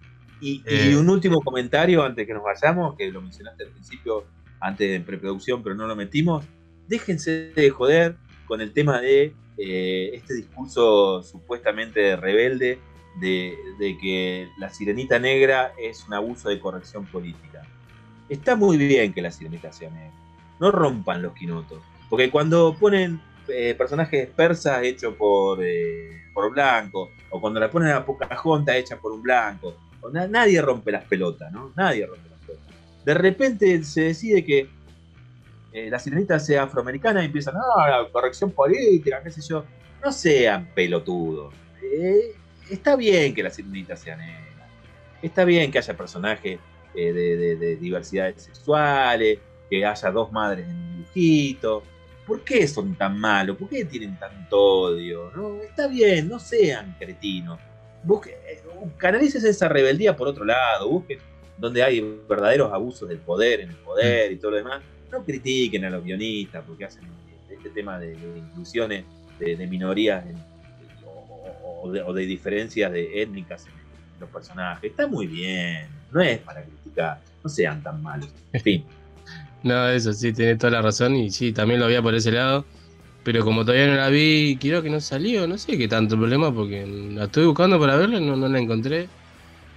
Y, y Eh. un último comentario antes que nos vayamos, que lo mencionaste al principio, antes de preproducción, pero no lo metimos. Déjense de joder con el tema de eh, este discurso supuestamente rebelde de, que la sirenita negra es un abuso de corrección política. Está muy bien que la sirenita sea negra. No rompan los quinotos. Porque cuando ponen eh, personajes persas hechos por, eh, por blanco, o cuando la ponen a Pocahontas hecha por un blanco, nadie rompe las pelotas, ¿no? Nadie rompe las pelotas. De repente se decide que eh, la sirenita sea afroamericana y empiezan, ah, corrección política, qué sé yo. No sean pelotudos. Eh, está bien que la sirenita sea negra. Está bien que haya personajes eh, de, de- de diversidades sexuales, que haya dos madres en un dibujito. ¿Por qué son tan malos? ¿Por qué tienen tanto odio? ¿No? Está bien, no sean cretinos. Busque, eh, canalices esa rebeldía por otro lado, busquen donde hay verdaderos abusos del poder en el poder y todo lo demás. No critiquen a los guionistas porque hacen este tema de, de inclusiones de, de minorías en- o, o de, o de diferencias de étnicas en los personajes. Está muy bien, no es para criticar, no sean tan malos. En fin. No, eso sí, tenés toda la razón y sí, también lo había por ese lado. Pero como todavía no la vi, creo que no salió, no sé qué tanto problema porque la estoy buscando para verla, no, no la encontré.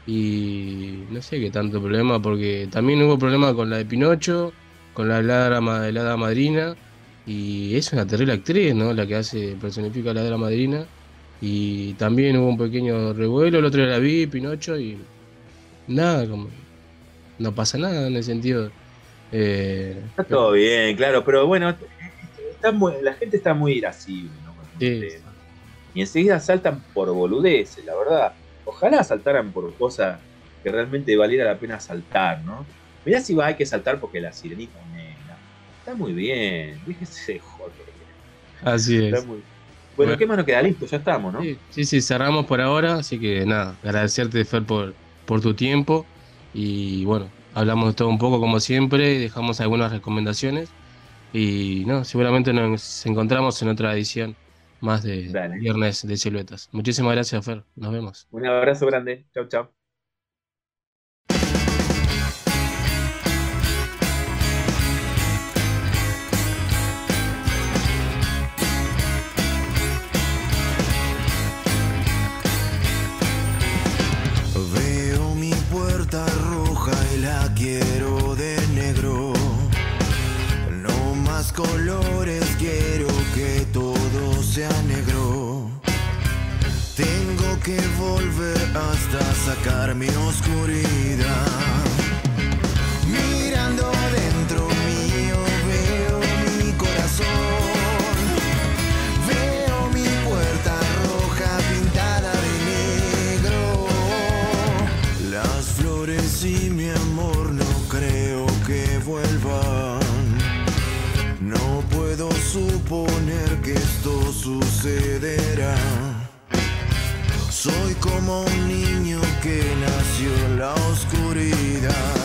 Y no sé qué tanto problema porque también hubo problema con la de Pinocho, con la la hada madrina. Y es una terrible actriz, ¿no? La que hace, personifica a la hada madrina. Y también hubo un pequeño revuelo, el otro día la vi, Pinocho, y nada, como no pasa nada en el sentido. Eh, Está todo bien, claro, pero bueno, está muy- la gente está muy irascible, ¿no? Con Sí. Y enseguida saltan por boludeces, la verdad. Ojalá saltaran por cosas que realmente valiera la pena saltar, ¿no? Mirá si va, hay que saltar porque la sirenita negra. Está muy bien, déjese de joder. Así es. Está muy- Bueno, Bueno. ¿qué más nos queda? Listo, ya estamos, ¿no? Sí, sí, cerramos por ahora, así que nada, agradecerte Fer por, por tu tiempo y bueno, hablamos de todo un poco como siempre, dejamos algunas recomendaciones y no, seguramente nos encontramos en otra edición más de Dale. Viernes de Siluetas. Muchísimas gracias Fer, nos vemos. Un abrazo grande. Chau, chau. que volver hasta sacar mi oscuridad. Mirando dentro mío veo mi corazón, veo mi puerta roja pintada de negro. Las flores y mi amor no creo que vuelvan. No puedo suponer que esto sucede como un niño que nació en la oscuridad.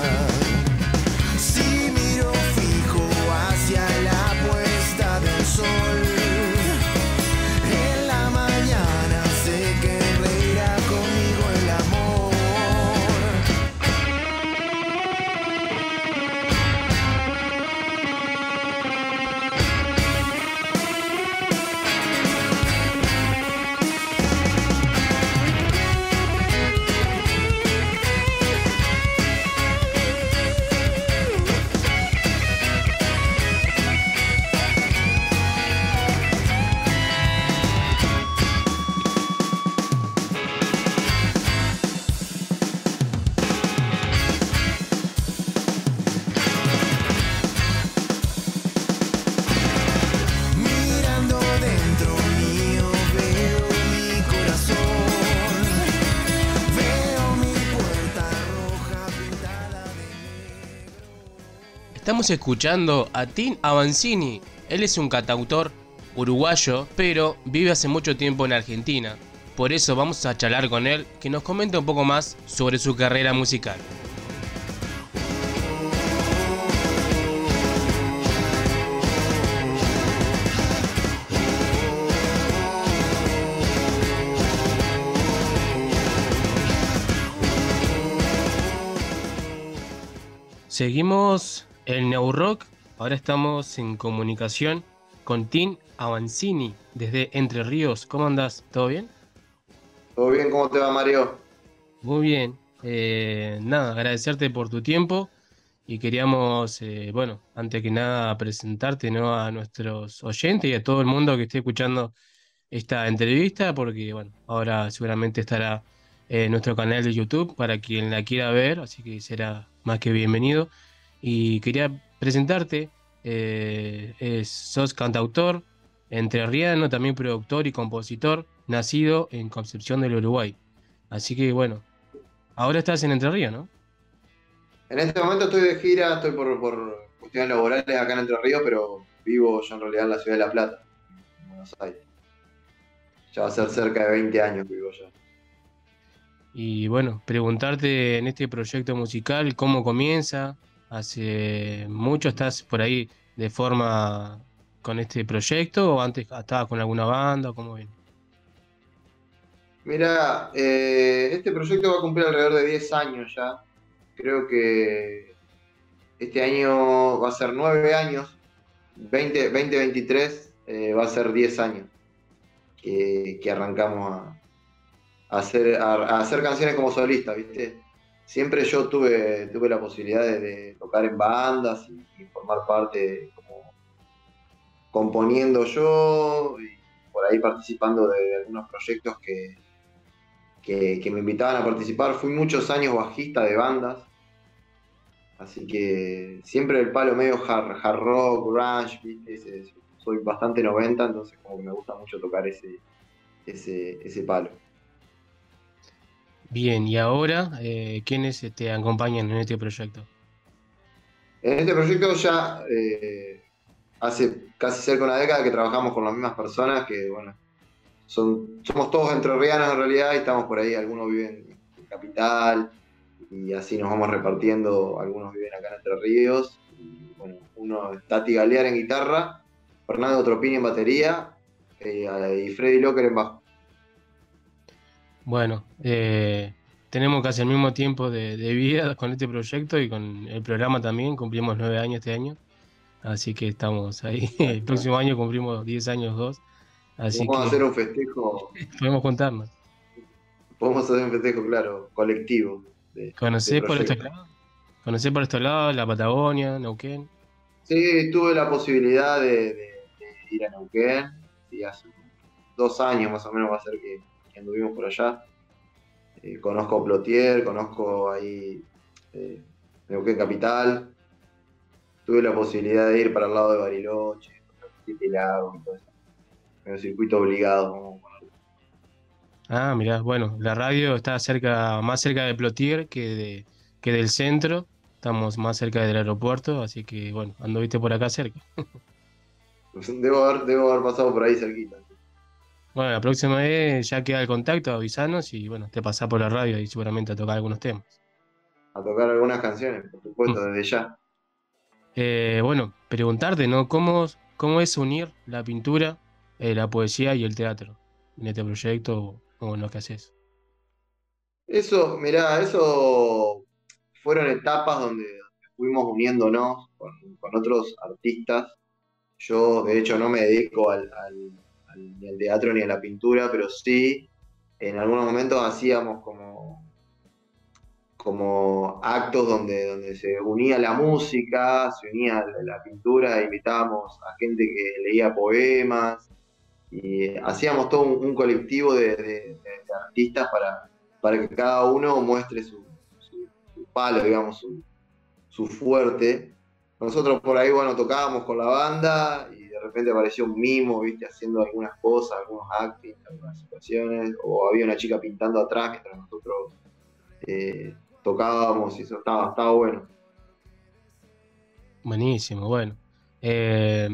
Estamos escuchando a Tim Avanzini. Él es un cantautor uruguayo, pero vive hace mucho tiempo en Argentina. Por eso vamos a charlar con él, que nos comente un poco más sobre su carrera musical. Seguimos el New Rock. Ahora estamos en comunicación con Tim Avanzini desde Entre Ríos. ¿Cómo andas? ¿Todo bien? ¿Todo bien? ¿Cómo te va, Mario? Muy bien. Eh, nada, agradecerte por tu tiempo y queríamos, eh, bueno, antes que nada presentarte ¿no? a nuestros oyentes y a todo el mundo que esté escuchando esta entrevista, porque bueno, ahora seguramente estará en nuestro canal de YouTube para quien la quiera ver, así que será más que bienvenido. Y quería presentarte, eh, es- sos cantautor, entrerriano, también productor y compositor, nacido en Concepción del Uruguay. Así que bueno, ahora estás en Entre Ríos, ¿no? En este momento estoy de gira, estoy por, por cuestiones laborales acá en Entre Ríos, pero vivo yo en realidad en la ciudad de La Plata, en Buenos Aires. Ya va a ser cerca de 20 años que vivo ya. Y bueno, preguntarte en este proyecto musical cómo comienza. ¿Hace mucho estás por ahí de forma con este proyecto o antes estabas con alguna banda? ¿Cómo ven? Mira, eh, este proyecto va a cumplir alrededor de 10 años ya. Creo que este año va a ser 9 años. 20, 2023 eh, va a ser 10 años que, arrancamos a, hacer, a hacer canciones como solista, ¿viste? Siempre yo tuve, tuve la posibilidad de, tocar en bandas y, formar parte como componiendo yo y por ahí participando de algunos proyectos que, que, me invitaban a participar. Fui muchos años bajista de bandas, así que siempre el palo medio hard, hard rock, grunge, ¿viste? Soy bastante 90, entonces como que me gusta mucho tocar ese, ese, ese palo. Bien, y ahora, eh, ¿quiénes te acompañan en este proyecto? En este proyecto ya eh, hace casi cerca de una década que trabajamos con las mismas personas, que bueno, son, somos todos entrerrianos en realidad y estamos por ahí, algunos viven en Capital y así nos vamos repartiendo, algunos viven acá en Entre Ríos, y, bueno, uno es Tati Galear en guitarra, Fernando Tropini en batería eh, y Freddy Locker en bajo. Bueno, eh, tenemos casi el mismo tiempo de, de vida con este proyecto y con el programa también. Cumplimos nueve años este año. Así que estamos ahí. El próximo año cumplimos 10 años dos. Así Vamos a que hacer un festejo, podemos contarnos. podemos hacer un festejo, claro, colectivo. de- ¿Conocés de por estos lados? ¿Conocés por estos lados la Patagonia, Neuquén? Sí, tuve la posibilidad de, de- de ir a Neuquén, y hace dos años más o menos va a ser que, que anduvimos por allá. Eh, conozco Plotier, conozco ahí eh, Neuquén Capital. Tuve la posibilidad de ir para el lado de Bariloche, Siete Lagos y todo eso. En el circuito obligado. Ah, mirá, bueno, la radio está cerca, más cerca de Plotier que, de, que del centro. estamos más cerca del aeropuerto, así que bueno, anduviste por acá cerca. Debo haber, debo haber pasado por ahí cerquita. Bueno, la próxima vez ya queda el contacto, avisanos y bueno, te pasás por la radio y seguramente a tocar algunos temas. A tocar algunas canciones, por supuesto, desde ya. Eh, bueno, preguntarte, ¿no? ¿Cómo, cómo es unir la pintura, eh, la poesía y el teatro en este proyecto o en lo que haces? Eso, mirá, eso fueron etapas donde fuimos uniéndonos con, con otros artistas. Yo, de hecho, no me dedico al- ni al teatro ni a la pintura, pero sí, en algunos momentos hacíamos como, como actos donde, donde se unía la música, se unía la, pintura, invitábamos a gente que leía poemas, y hacíamos todo un, colectivo de, artistas para, para que cada uno muestre su, su- palo, digamos, su, su fuerte. Nosotros por ahí, bueno, tocábamos con la banda repente apareció un mimo, viste, haciendo algunas cosas, algunos acting, algunas situaciones, o había una chica pintando atrás mientras nosotros eh, tocábamos y eso estaba, estaba bueno. Buenísimo, bueno. Eh,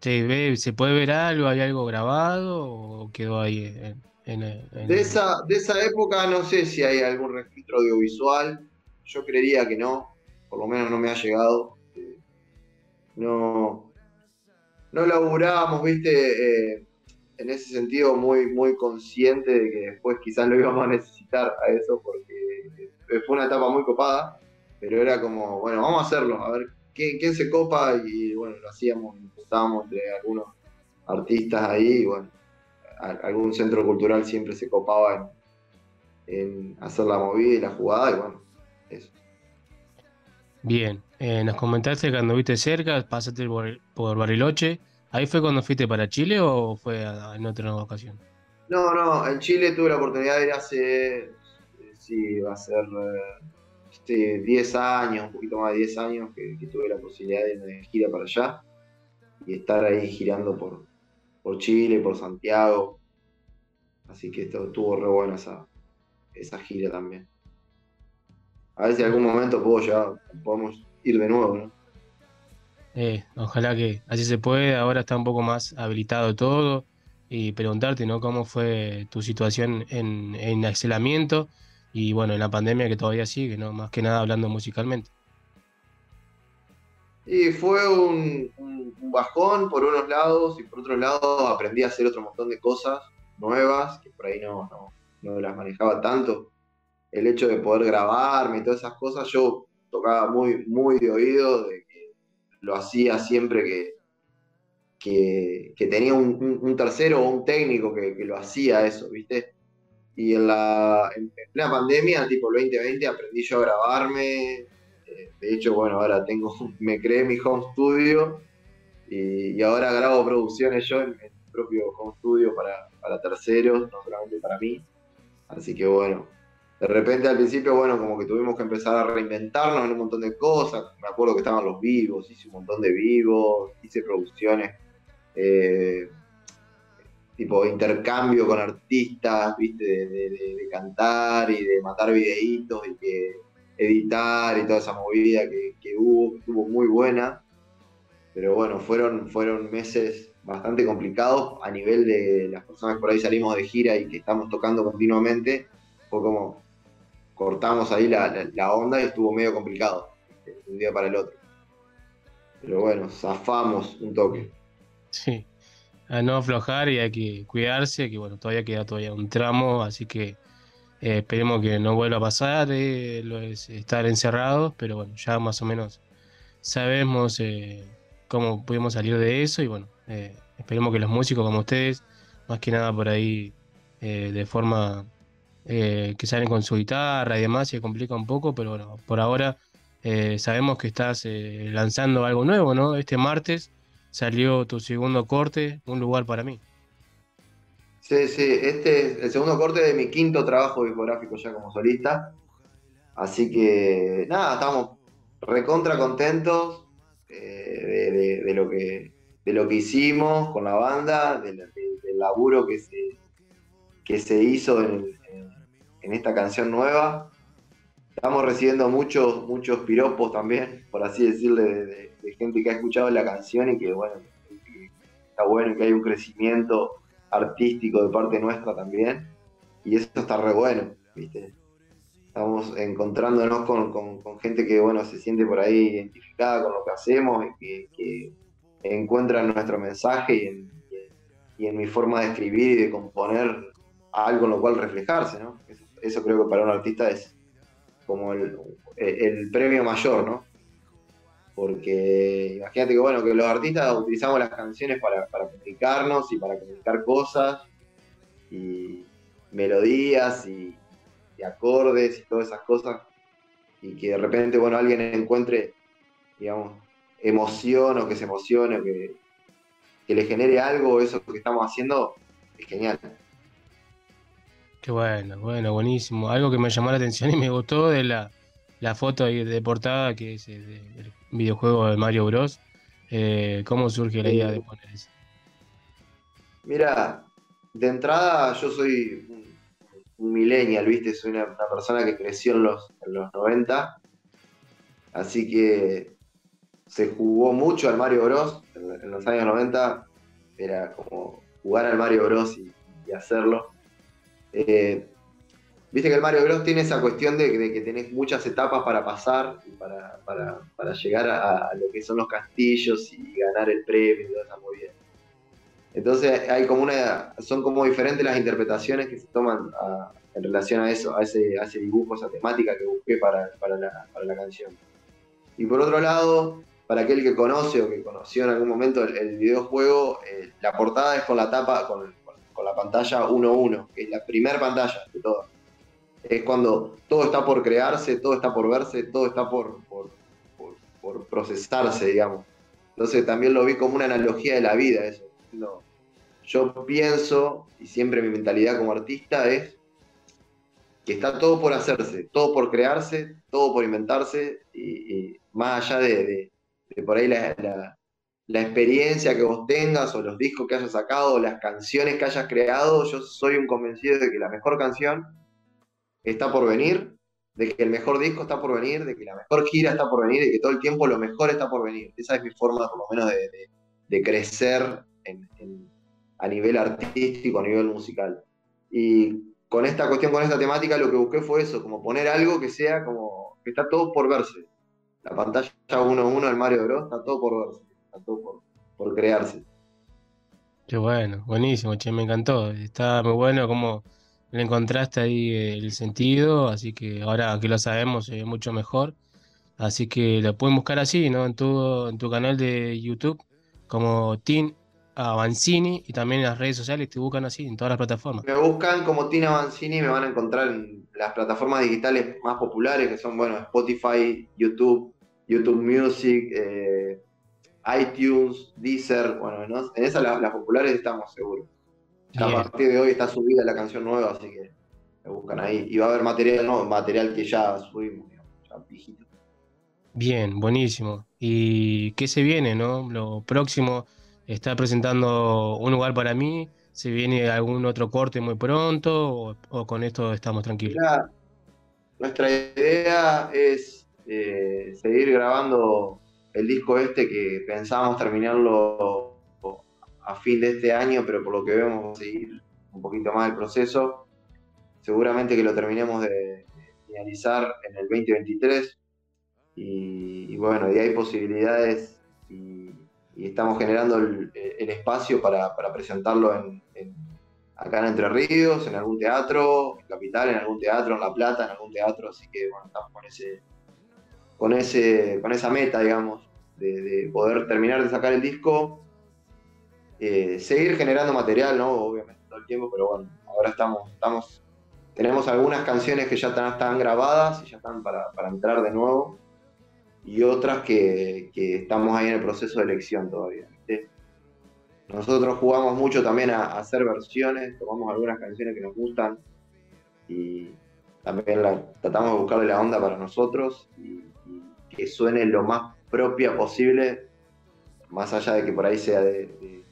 ¿se ve, se puede ver algo? ¿Hay algo grabado o quedó ahí en, en- en- De esa, de esa época no sé si hay algún registro audiovisual, yo creería que no, por lo menos no me ha llegado. Eh, No, no laburábamos, viste, eh, en ese sentido muy, muy consciente de que después quizás lo íbamos a necesitar a eso, porque fue una etapa muy copada, pero era como, bueno, vamos a hacerlo, a ver quién, se copa, y bueno, lo hacíamos, estábamos entre algunos artistas ahí, y bueno, algún centro cultural siempre se copaba en, en hacer la movida y la jugada, y bueno, eso. Bien, eh, nos comentaste que anduviste cerca, pasaste por, Bariloche. ¿Ahí fue cuando fuiste para Chile o fue en otra ocasión? No, no, en Chile tuve la oportunidad de ir hace, eh, sí, va a ser eh, este, 10 años, un poquito más de 10 años que, tuve la posibilidad de de gira para allá y estar ahí girando por, por Chile, por Santiago. Así que esto estuvo re buena esa, esa gira también. A ver si en algún momento puedo llegar, podemos ir de nuevo, ¿no? Eh, ojalá que así se puede, ahora está un poco más habilitado todo y preguntarte, ¿no? ¿Cómo fue tu situación en, en aislamiento y bueno, en la pandemia que todavía sigue, ¿no? Más que nada hablando musicalmente. Y fue un, un- un bajón por unos lados y por otros lados aprendí a hacer otro montón de cosas nuevas que por ahí no, no, no las manejaba tanto. El hecho de poder grabarme y todas esas cosas, yo tocaba muy, muy de oído, de que lo hacía siempre que, que, tenía un, un- un tercero o un técnico que, que lo hacía eso, ¿viste? Y en la en, en plena pandemia, tipo el 2020, aprendí yo a grabarme, eh, de hecho, bueno, ahora tengo, me creé mi home studio y, y ahora grabo producciones yo en mi propio home studio para, para terceros, no solamente para mí. Así que bueno, de repente al principio, bueno, como que tuvimos que empezar a reinventarnos en un montón de cosas. Me acuerdo que estaban los vivos, hice un montón de vivos, hice producciones, eh, tipo intercambio con artistas, viste, de, cantar y de matar videitos y que editar y toda esa movida que, que hubo, que estuvo muy buena. Pero bueno, fueron, fueron meses bastante complicados a nivel de las personas que por ahí salimos de gira y que estamos tocando continuamente. Fue como cortamos ahí la, onda y estuvo medio complicado de un día para el otro. Pero bueno, zafamos un toque. Sí, a no aflojar y hay que cuidarse, que bueno, todavía queda todavía un tramo, así que eh, esperemos que no vuelva a pasar, eh, estar encerrados, pero bueno, ya más o menos sabemos eh, cómo pudimos salir de eso y bueno, eh, esperemos que los músicos como ustedes, más que nada por ahí, eh, de forma eh, que salen con su guitarra y demás, se complica un poco, pero bueno, por ahora eh, sabemos que estás eh, lanzando algo nuevo, ¿no? Este martes salió tu segundo corte, Un lugar para mí. Sí, sí, este es el segundo corte de mi quinto trabajo discográfico ya como solista. Así que nada, estamos recontra contentos eh, de, lo que, de lo que hicimos con la banda, del, laburo que se, que se hizo en, en- en esta canción nueva. estamos recibiendo muchos, muchos piropos también, por así decirle, de, gente que ha escuchado la canción y que bueno, que está bueno que hay un crecimiento artístico de parte nuestra también. Y eso está re bueno, ¿viste? Estamos encontrándonos con, con- gente que bueno, se siente por ahí identificada con lo que hacemos y que, encuentra en nuestro mensaje y en, y en mi forma de escribir y de componer algo en lo cual reflejarse, ¿no? Eso, eso creo que para un artista es como el, el premio mayor, ¿no? Porque imagínate que bueno, que los artistas utilizamos las canciones para, para comunicarnos y para comunicar cosas y melodías y, y acordes y todas esas cosas y que de repente bueno alguien encuentre digamos emoción o que se emocione o que, que le genere algo eso que estamos haciendo es genial. Qué bueno, bueno, buenísimo. Algo que me llamó la atención y me gustó de la, la foto ahí de portada que es eh, del videojuego de Mario Bros. Eh, ¿Cómo surge la idea de poner eso? Mira, de entrada yo soy un, un millennial, ¿viste? Soy una, una persona que creció en los, en los 90, así que se jugó mucho al Mario Bros. En, en los años 90, era como jugar al Mario Bros. y, y hacerlo. Eh, Viste que el Mario Bros. tiene esa cuestión de, que tenés muchas etapas para pasar y para, para- llegar a, lo que son los castillos y ganar el premio y toda esa movida. Entonces hay como una, son como diferentes las interpretaciones que se toman a- en relación a eso, a ese, dibujo, esa temática que busqué para, para la, canción. Y por otro lado, para aquel que conoce o que conoció en algún momento el, el videojuego, eh, la portada es con la tapa, con, con- la pantalla 1-1, que es la primera pantalla de todo. Es cuando todo está por crearse, todo está por verse, todo está por, por, procesarse, digamos. Entonces también lo vi como una analogía de la vida, eso. Yo pienso, y siempre mi mentalidad como artista es que está todo por hacerse, todo por crearse, todo por inventarse, y, más allá de, de- por ahí la- la experiencia que vos tengas, o los discos que hayas sacado, o las canciones que hayas creado, yo soy un convencido de que la mejor canción está por venir, de que el mejor disco está por venir, de que la mejor gira está por venir, y que todo el tiempo lo mejor está por venir. Esa es mi forma, por lo menos, de, de- de crecer a nivel artístico, a nivel musical. Y con esta cuestión, con esta temática, lo que busqué fue eso, como poner algo que sea como que está todo por verse. La pantalla 1-1 del Mario Bros. está todo por verse, por, por crearse. Qué bueno, buenísimo, che, me encantó. Está muy bueno cómo le encontraste ahí el sentido, así que ahora que lo sabemos ve mucho mejor. Así que lo pueden buscar así, ¿no? En tu, en tu canal de YouTube como Tim Avanzini y también en las redes sociales te buscan así, en todas las plataformas. Me buscan como Tina Mancini y me van a encontrar en las plataformas digitales más populares, que son, bueno, Spotify, YouTube, YouTube Music, eh, iTunes, Deezer, bueno, ¿no? en esas las, las populares estamos seguros. Ya a partir de hoy está subida la canción nueva, así que me buscan ahí. Y va a haber material nuevo, material que ya subimos, digamos, ya viejito. Bien, buenísimo. ¿Y qué se viene, no? Lo próximo está presentando un lugar para mí. ¿Se viene algún otro corte muy pronto o, o con esto estamos tranquilos? Nuestra idea es eh, seguir grabando el disco este que pensábamos terminarlo a fin de este año, pero por lo que vemos va a seguir un poquito más el proceso. Seguramente que lo terminemos de, finalizar en el 2023. Y, y bueno, y hay posibilidades y, estamos generando el, espacio para, presentarlo en, en- acá en Entre Ríos, en algún teatro, en Capital, en algún teatro, en La Plata, en algún teatro, así que bueno, estamos con ese, con ese, con esa meta, digamos, de, de poder terminar de sacar el disco, eh, seguir generando material, ¿no? Obviamente todo el tiempo, pero bueno, ahora estamos, tenemos algunas canciones que ya están, grabadas y ya están para, entrar de nuevo, y otras que, estamos ahí en el proceso de elección todavía. Nosotros jugamos mucho también a, hacer versiones, tomamos algunas canciones que nos gustan y también tratamos de buscarle la onda para nosotros y que suene lo más propia posible, más allá de que por ahí sea de,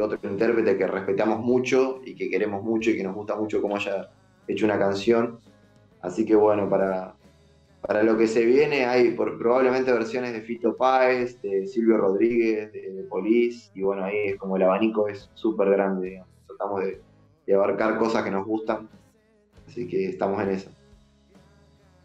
otro intérprete que respetamos mucho y que queremos mucho y que nos gusta mucho cómo haya hecho una canción. Así que bueno, para, para lo que se viene hay por- probablemente versiones de Fito Páez, de Silvio Rodríguez, de, de Police, y bueno, ahí es como el abanico es súper grande, tratamos de abarcar cosas que nos gustan, así que estamos en eso.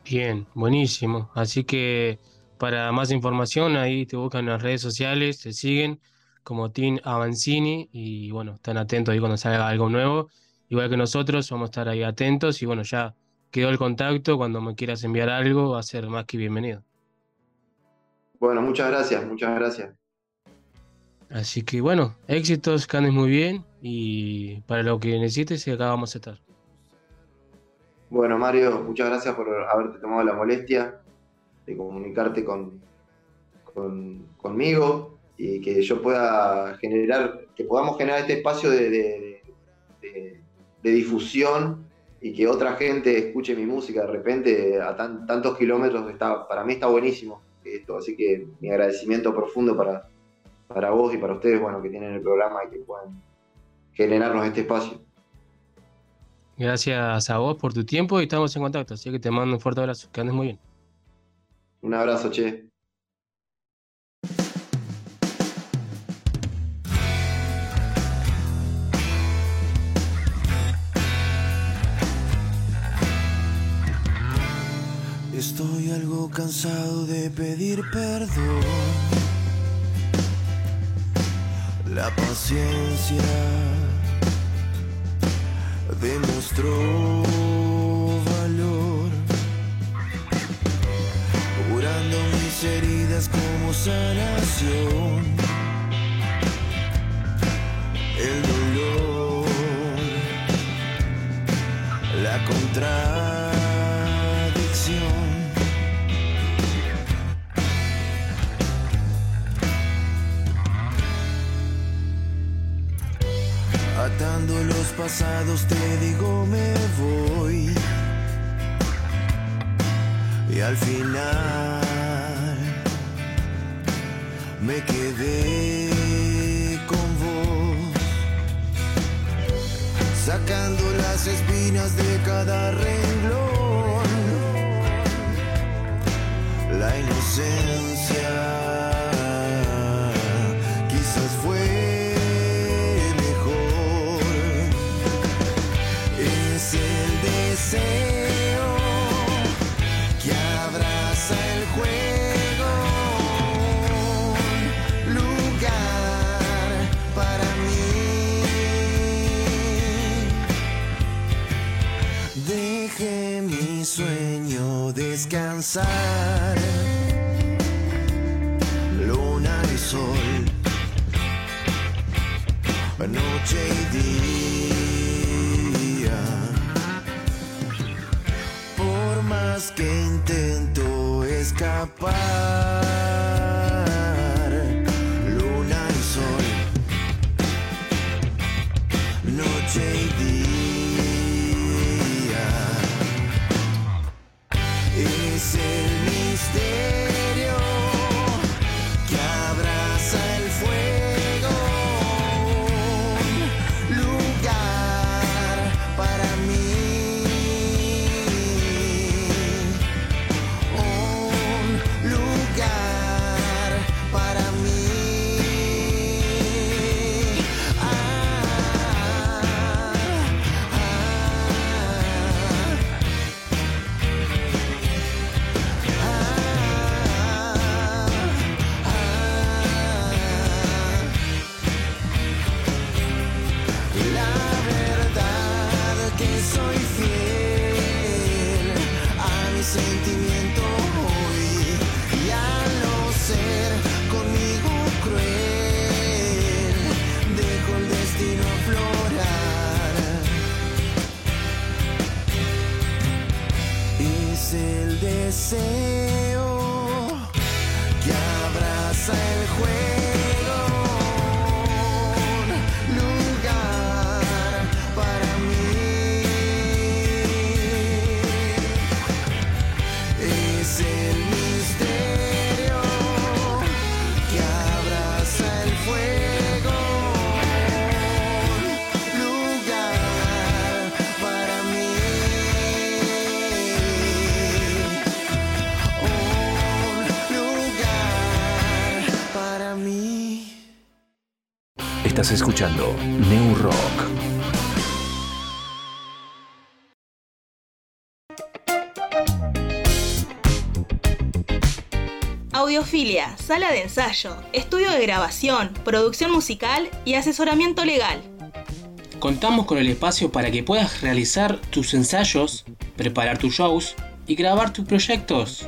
Bien, buenísimo. Así que para más información ahí te buscan en las redes sociales, te siguen como Team Avancini y bueno, están atentos ahí cuando salga algo nuevo. Igual que nosotros, vamos a estar ahí atentos y bueno, ya quedó el contacto. Cuando me quieras enviar algo, va a ser más que bienvenido. Bueno, muchas gracias, muchas gracias. Así que bueno, éxitos, que andes muy bien y para lo que necesites, acá vamos a estar. Bueno, Mario, muchas gracias por haberte tomado la molestia de comunicarte con, con- conmigo y que yo pueda generar, que podamos generar este espacio de- de difusión y que otra gente escuche mi música de repente a tan- tantos kilómetros, está, para mí está buenísimo esto, así que mi agradecimiento profundo para, para vos y para ustedes, bueno, que tienen el programa y que puedan generarnos este espacio. Gracias a vos por tu tiempo y estamos en contacto. Así que te mando un fuerte abrazo. Que andes muy bien. Un abrazo, che. Estoy algo cansado de pedir perdón. La paciencia demostró heridas como sanación. El dolor, la contradicción. Atando los pasados te digo me voy Y al final me quedé con vos Sacando las espinas de cada renglón. La inocencia Luna y sol. Noche y día. Por más que intento escapar, luna y sol, noche y Estás escuchando New Rock. Audiofilia, sala de ensayo, estudio de grabación, producción musical y asesoramiento legal. Contamos con el espacio para que puedas realizar tus ensayos, preparar tus shows y grabar tus proyectos.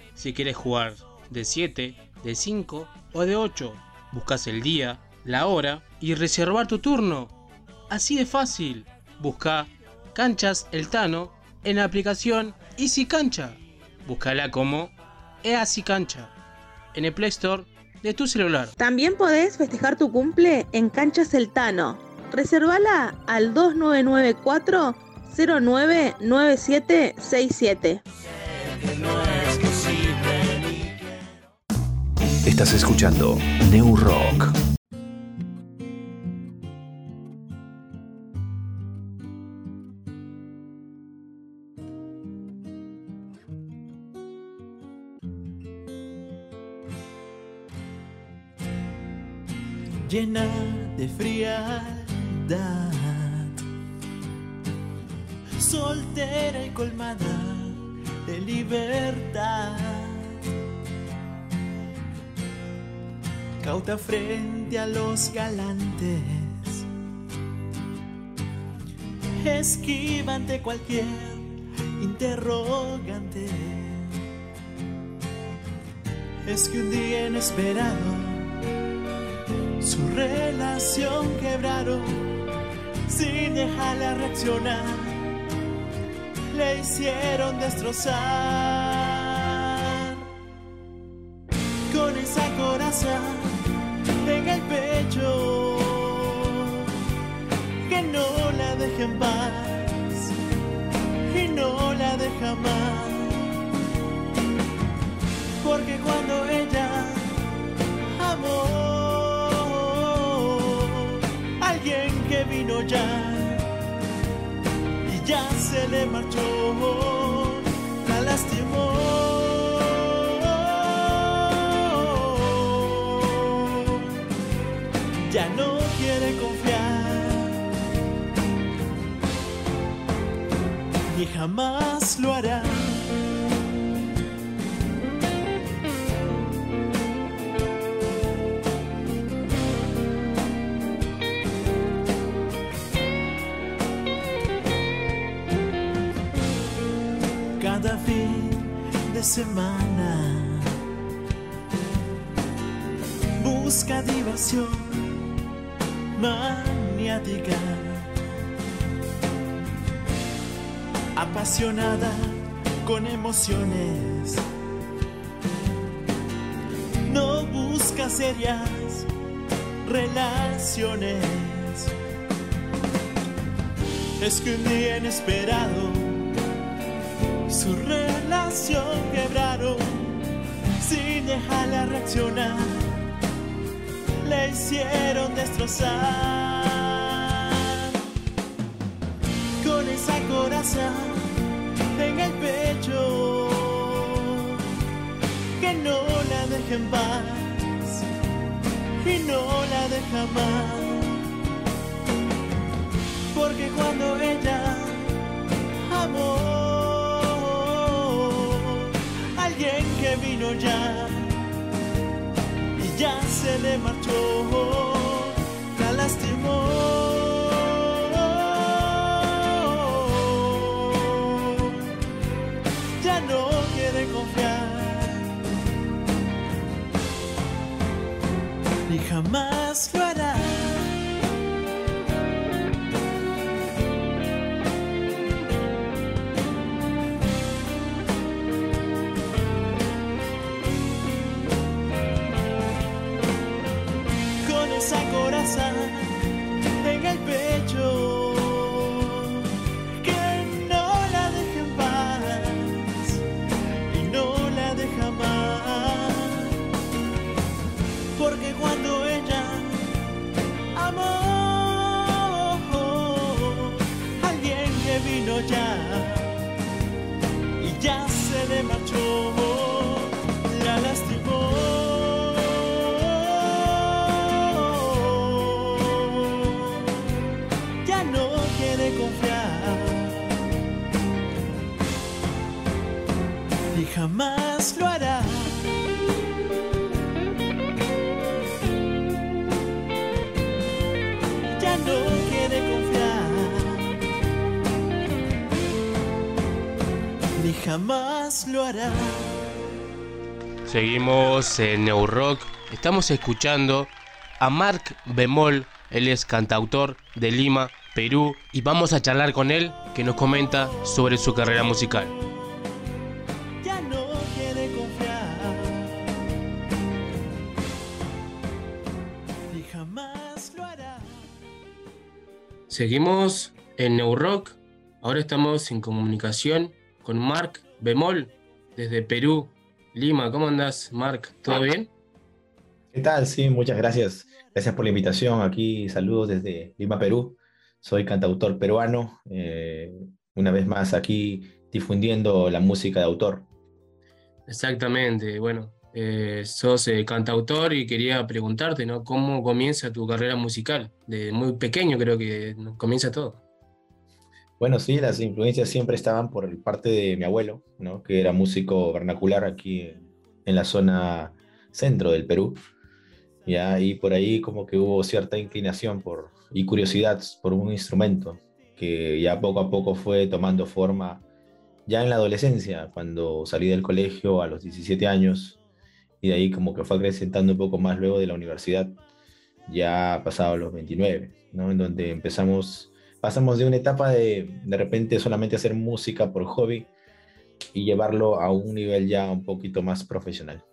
si quieres jugar de 7, de 5 o de 8. Buscas el día, la hora y reservar tu turno. Así de fácil. Busca Canchas El Tano en la aplicación Easy Cancha. Búscala como Easy Cancha en el Play Store de tu celular. También podés festejar tu cumple en Canchas Celtano. Reservala al 2994 099767. Estás escuchando New Rock. llena de frialdad, soltera y colmada de libertad, cauta frente a los galantes, esquivante cualquier interrogante. Es que un día inesperado su relación quebraron sin dejarla reaccionar. Le hicieron destrozar le marchó, la lastimó. Ya no quiere confiar, ni jamás lo hará. De semana. Busca diversión maniática, apasionada con emociones. No busca serias relaciones. Es que un día inesperado su relación quebraron sin dejarla reaccionar. Le hicieron destrozar con esa coraza en el pecho que no la deja en paz y no la deja más. Vino ya y ya se le marchó, la lastimó. Ya no quiere confiar, ni jamás Seguimos en New Rock. Estamos escuchando a Mark Bemol. Él es cantautor de Lima, Perú. Y vamos a charlar con él que nos comenta sobre su carrera musical. Ya no quiere confiar ni jamás lo hará. Seguimos en New Rock. Ahora estamos en comunicación con Mark Bemol desde Perú, Lima. ¿Cómo andas, Mark? ¿Todo bien? ¿Qué tal? Sí, muchas gracias. Gracias por la invitación. Aquí saludos desde Lima, Perú. Soy cantautor peruano. eh, una vez más aquí difundiendo la música de autor. Exactamente. Bueno, eh, sos eh, cantautor y quería preguntarte, ¿no? ¿Cómo comienza tu carrera musical? De muy pequeño creo que comienza todo. Bueno, sí, las influencias siempre estaban por parte de mi abuelo, ¿no? que era músico vernacular aquí en, la zona centro del Perú. Ya, y por ahí como que hubo cierta inclinación por, y curiosidad por un instrumento que ya poco a poco fue tomando forma ya en la adolescencia, cuando salí del colegio a los 17 años, y de ahí como que fue acrecentando un poco más luego de la universidad, ya pasado los 29, ¿no? En donde empezamos, pasamos de una etapa de de repente solamente hacer música por hobby y llevarlo a un nivel ya un poquito más profesional.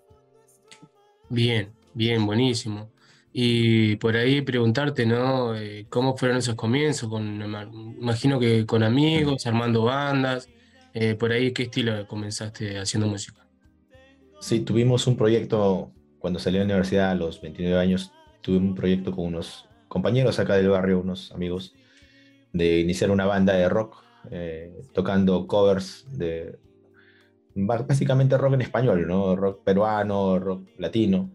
Bien, bien, buenísimo. Y por ahí preguntarte, ¿no? Eh, ¿Cómo fueron esos comienzos? Con, imagino que con amigos, armando bandas. eh, por ahí, ¿qué estilo comenzaste haciendo música? Sí, tuvimos un proyecto cuando salí de la universidad a los 29 años, tuve un proyecto con unos compañeros acá del barrio, unos amigos, de iniciar una banda de rock, eh, tocando covers de básicamente rock en español, ¿no? Rock peruano, rock latino.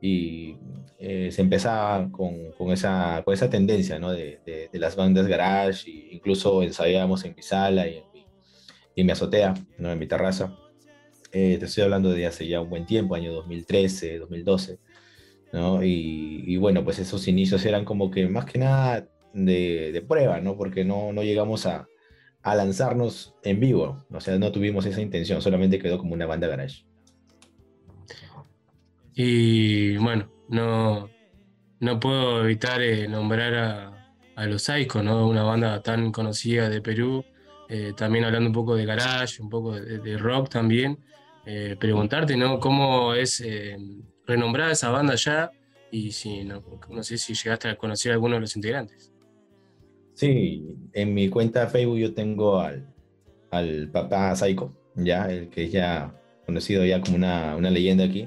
Y eh, se empezaba con, con esa, con esa tendencia, ¿no? De, de- las bandas garage, e incluso ensayábamos en mi sala y en mi, azotea, ¿no? En mi terraza. Eh, te estoy hablando de hace ya un buen tiempo, año 2013, 2012, ¿no? Y bueno, pues esos inicios eran como que más que nada de, prueba, ¿no? Porque no, no llegamos a, a lanzarnos en vivo, o sea, no tuvimos esa intención, solamente quedó como una banda garage. Y bueno, no, no puedo evitar eh, nombrar a, a Los Psycho, ¿no? Una banda tan conocida de Perú, eh, también hablando un poco de garage, un poco de, rock también. Eh, preguntarte, ¿no? ¿Cómo es renombrada esa banda ya? Y si, no, no sé si llegaste a conocer a alguno de los integrantes. Sí, en mi cuenta de Facebook yo tengo al, al papá Psycho, ya, el que es ya conocido ya como una, una leyenda aquí.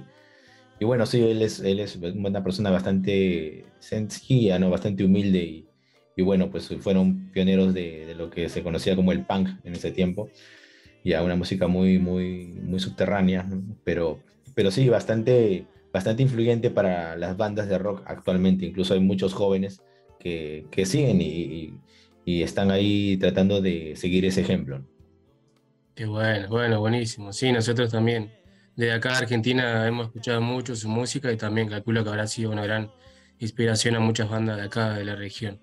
Y bueno, sí, él es, él es una persona bastante sencilla, ¿no? Bastante humilde y, y bueno, pues fueron pioneros de, de lo que se conocía como el punk en ese tiempo. Ya una música muy, muy, muy subterránea, pero, pero sí, bastante, bastante influyente para las bandas de rock actualmente. Incluso hay muchos jóvenes que, siguen y, están ahí tratando de seguir ese ejemplo. Qué bueno, bueno, buenísimo. Sí, nosotros también de acá de Argentina hemos escuchado mucho su música y también calculo que habrá sido una gran inspiración a muchas bandas de acá de la región.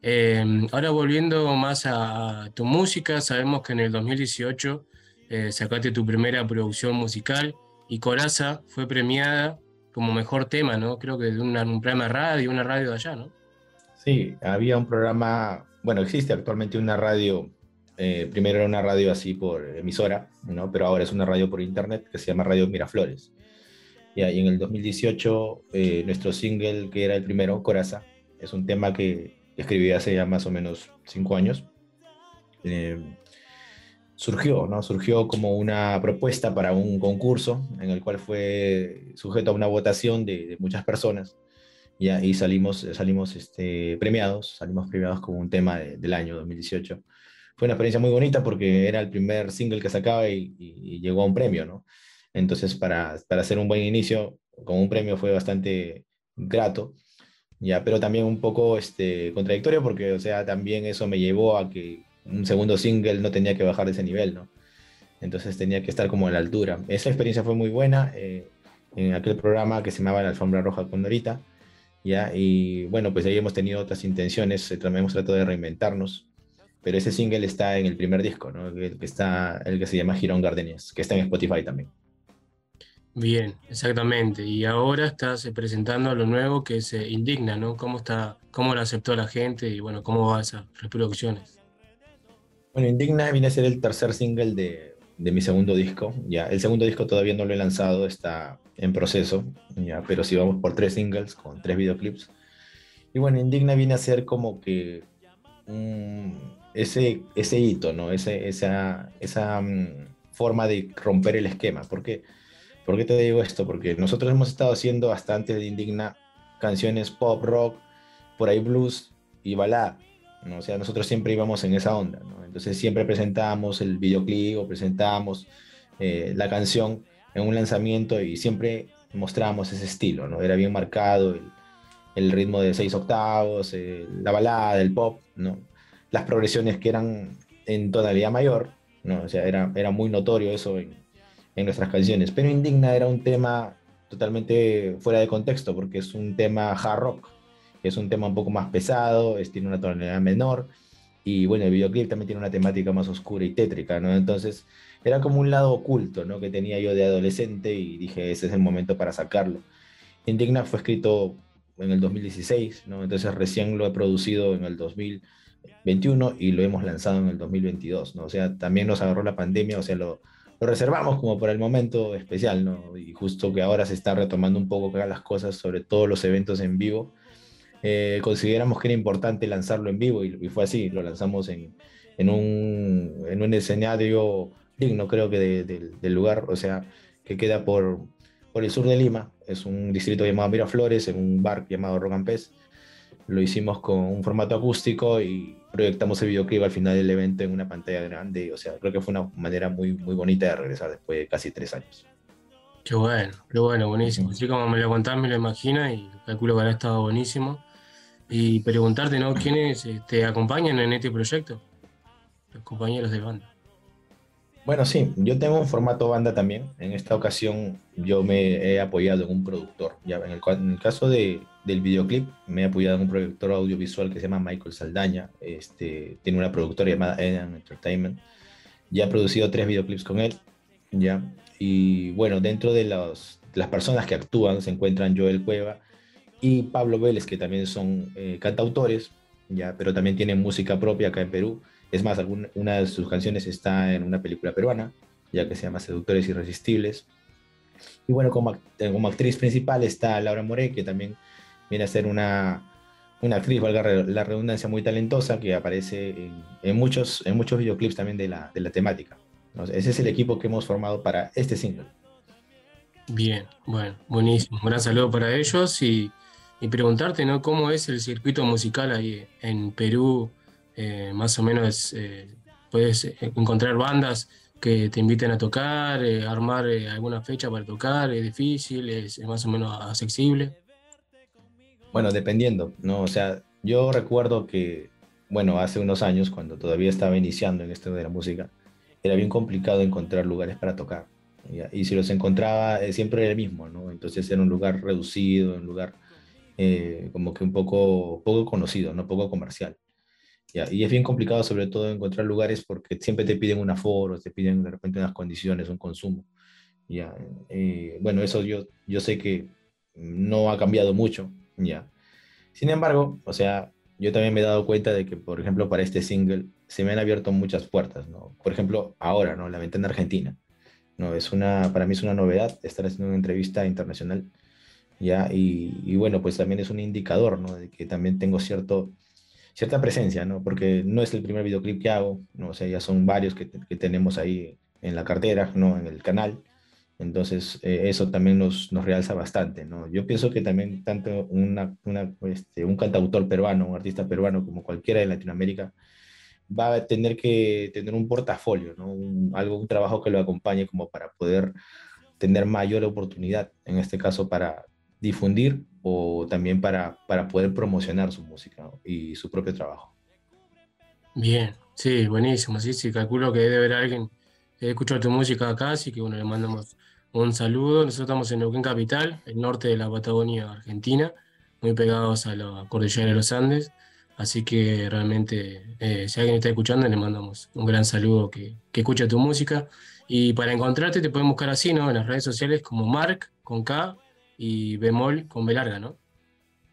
Eh, ahora volviendo más a, tu música, sabemos que en el 2018 eh, sacaste tu primera producción musical y Coraza fue premiada como mejor tema, ¿no? Creo que de una- un programa de radio, una radio de allá, ¿no? Sí, había un programa, bueno, existe actualmente una radio, eh, primero era una radio así por emisora, ¿no? Pero ahora es una radio por internet que se llama Radio Miraflores. Y ahí en el 2018, eh, nuestro single, que era el primero, Coraza, es un tema que escribí hace ya más o menos cinco años. Eh, surgió, ¿no? Surgió como una propuesta para un concurso en el cual fue sujeto a una votación de, de muchas personas. Y ahí salimos, salimos este, premiados, salimos premiados como un tema de- del año 2018. Fue una experiencia muy bonita porque era el primer single que sacaba y, y- y llegó a un premio, ¿no? Entonces, para, para hacer un buen inicio con un premio fue bastante grato, ya, pero también un poco este, contradictorio porque, o sea, también eso me llevó a que un segundo single no tenía que bajar de ese nivel, ¿no? Entonces tenía que estar como a la altura. Esa experiencia fue muy buena eh, en aquel programa que se llamaba La Alfombra Roja con Norita, ¿ya? Y bueno, pues ahí hemos tenido otras intenciones, eh, también hemos tratado de reinventarnos, pero ese single está en el primer disco, ¿no? El que, está, el que se llama Girón Gardenias, que está en Spotify también. Bien, exactamente. Y ahora estás eh, presentando lo nuevo que se Indigna, ¿no? ¿Cómo está, cómo lo aceptó la gente y bueno, cómo va esas reproducciones? Bueno, Indigna viene a ser el tercer single de, de mi segundo disco. Ya, el segundo disco todavía no lo he lanzado, está en proceso, ya, pero sí vamos por tres singles con tres videoclips. Y bueno, Indigna viene a ser como que mm, ese, ese hito, ¿no? Ese, esa, esa mm, forma de romper el esquema. ¿Por qué? ¿Por qué te digo esto? Porque nosotros hemos estado haciendo hasta antes de Indigna canciones pop, rock, por ahí blues y balada. ¿No? Sea, nosotros siempre íbamos en esa onda. Entonces siempre presentábamos el videoclip o presentábamos eh, la canción en un lanzamiento y siempre mostrábamos ese estilo, ¿no? Era bien marcado el, el ritmo de seis octavos, eh, la balada, el pop, ¿no? Las progresiones que eran en tonalidad mayor, ¿no? O sea, era, era muy notorio eso en, en nuestras canciones. Pero Indigna era un tema totalmente fuera de contexto porque es un tema hard rock, es un tema un poco más pesado, es, tiene una tonalidad menor y bueno, el videoclip también tiene una temática más oscura y tétrica, ¿no? Entonces era como un lado oculto, ¿no? Que tenía yo de adolescente y dije, ese es el momento para sacarlo. Indigna fue escrito en el 2016, ¿no? Entonces recién lo he producido en el 2021 y lo hemos lanzado en el 2022, ¿no? O sea, también nos agarró la pandemia, o sea, lo, reservamos como para el momento especial, ¿no? Y justo que ahora se está retomando un poco acá las cosas, sobre todo los eventos en vivo, eh, consideramos que era importante lanzarlo en vivo y, y fue así, lo lanzamos en, en, un, en un escenario digno, creo que de- de- del lugar, o sea, que queda por, por el sur de Lima, es un distrito llamado Miraflores, en un bar llamado Rock and Pez. Lo hicimos con un formato acústico y proyectamos el videoclip al final del evento en una pantalla grande, o sea, creo que fue una manera muy, muy bonita de regresar después de casi tres años. Qué bueno, qué bueno, buenísimo. Así como me lo contás, me lo imagino y calculo que habrá estado buenísimo. Y preguntarte, ¿no? ¿Quiénes te acompañan en este proyecto? Los compañeros de banda. Bueno, sí, yo tengo un formato banda también. En esta ocasión yo me he apoyado en un productor. Ya, en, el, en el caso de, del videoclip, me he apoyado en un productor audiovisual que se llama Michael Saldaña. Este, tiene una productora llamada Edan Entertainment. Ya he producido tres videoclips con él. Ya. Y bueno, dentro de, los- las personas que actúan se encuentran Joel Cueva y Pablo Vélez, que también son eh, cantautores, ya, pero también tienen música propia acá en Perú. Es más, alguna, una de sus canciones está en una película peruana, ya que se llama Seductores Irresistibles. Y bueno, como, act- eh, como actriz principal está Laura Moré, que también viene a ser una, una actriz, valga la redundancia, muy talentosa, que aparece en, en muchos, en muchos videoclips también de la, de la temática. Entonces, ese es el equipo que hemos formado para este single. Bien, bueno, buenísimo. Un gran saludo para ellos y, y preguntarte, ¿no? ¿Cómo es el circuito musical ahí en Perú? Eh, más o menos, eh, ¿puedes encontrar bandas que te inviten a tocar, eh, armar alguna fecha para tocar? ¿Es difícil? ¿Es, más o menos accesible? Bueno, dependiendo, ¿no? O sea, yo recuerdo que, bueno, hace unos años, cuando todavía estaba iniciando en esto de la música, era bien complicado encontrar lugares para tocar. Y si los encontraba, siempre era el mismo, ¿no? Entonces era un lugar reducido, un lugar eh, como que un poco, poco conocido, no poco comercial. ¿ya? Y es bien complicado sobre todo encontrar lugares porque siempre te piden un aforo, te piden de repente unas condiciones, un consumo. ¿ya? Eh, bueno, eso yo, yo sé que no ha cambiado mucho, ¿ya? Sin embargo, o sea, yo también me he dado cuenta de que, por ejemplo, para este single se me han abierto muchas puertas, ¿no? Por ejemplo, ahora, ¿no? La ventana argentina, ¿no? Es una, para mí es una novedad estar haciendo una entrevista internacional, ¿ya? Y, y bueno, pues también es un indicador, ¿no? De que también tengo cierto, cierta presencia, ¿no? Porque no es el primer videoclip que hago, ¿no? O sea, ya son varios que, que tenemos ahí en la cartera, ¿no? En el canal. Entonces, eh, eso también nos, nos realza bastante, ¿no? Yo pienso que también tanto una, una, este, un cantautor peruano, un artista peruano, como cualquiera de Latinoamérica, va a tener que tener un portafolio, ¿no? Un, algo, un trabajo que lo acompañe como para poder tener mayor oportunidad, en este caso para difundir o también para, para poder promocionar su música y su propio trabajo. Bien, sí, buenísimo, sí, sí, calculo que debe haber alguien que escuchado tu música acá, así que bueno, le mandamos un saludo. Nosotros estamos en Neuquén Capital, el norte de la Patagonia Argentina, muy pegados a la cordillera de los Andes, así que realmente eh, si alguien está escuchando, le mandamos un gran saludo que, que escucha tu música. Y para encontrarte te pueden buscar así, ¿no? En las redes sociales como Mark con K y Bemol con B larga, ¿no?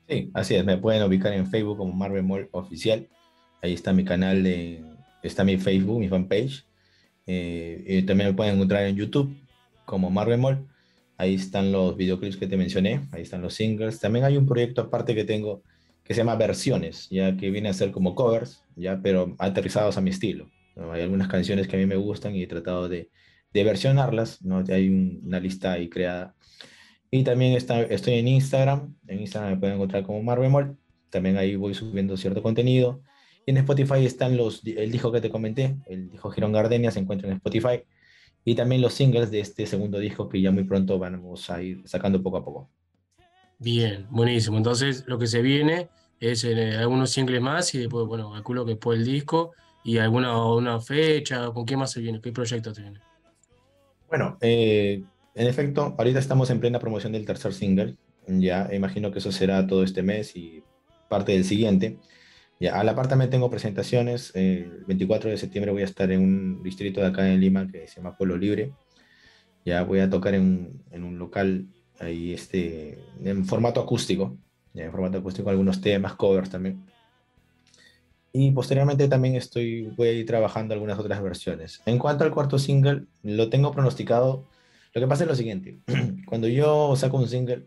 Sí, así es, me pueden ubicar en Facebook como Mar Bemol Oficial. Ahí está mi canal, de, está mi Facebook, mi fanpage. Eh, también me pueden encontrar en YouTube como Mar Bemol. Ahí están los videoclips que te mencioné, ahí están los singles. También hay un proyecto aparte que tengo que se llama Versiones, ya que viene a ser como covers, ya, pero aterrizados a mi estilo. Hay algunas canciones que a mí me gustan y he tratado de, versionarlas, ¿no? Hay un- una lista ahí creada. Y también está, estoy en Instagram, en Instagram me pueden encontrar como Mar Bemol, también ahí voy subiendo cierto contenido. Y en Spotify están los, el disco que te comenté, el disco Girón Gardenia se encuentra en Spotify. Y también los singles de este segundo disco que ya muy pronto vamos a ir sacando poco a poco. Bien, buenísimo. Entonces, lo que se viene es eh, algunos singles más y después, bueno, calculo que después el disco y alguna una fecha. ¿Con qué más se viene? ¿Qué proyecto te viene? Bueno, eh, en efecto, ahorita estamos en plena promoción del tercer single. Ya imagino que eso será todo este mes y parte del siguiente. Ya, a la par también tengo presentaciones. el 24 de septiembre voy a estar en un distrito de acá en Lima que se llama Pueblo Libre. Ya voy a tocar en, en un local ahí este, en formato acústico. Ya, en formato acústico algunos temas, covers también. Y posteriormente también estoy, voy a ir trabajando algunas otras versiones. En cuanto al cuarto single, lo tengo pronosticado. Lo que pasa es lo siguiente. Cuando yo saco un single,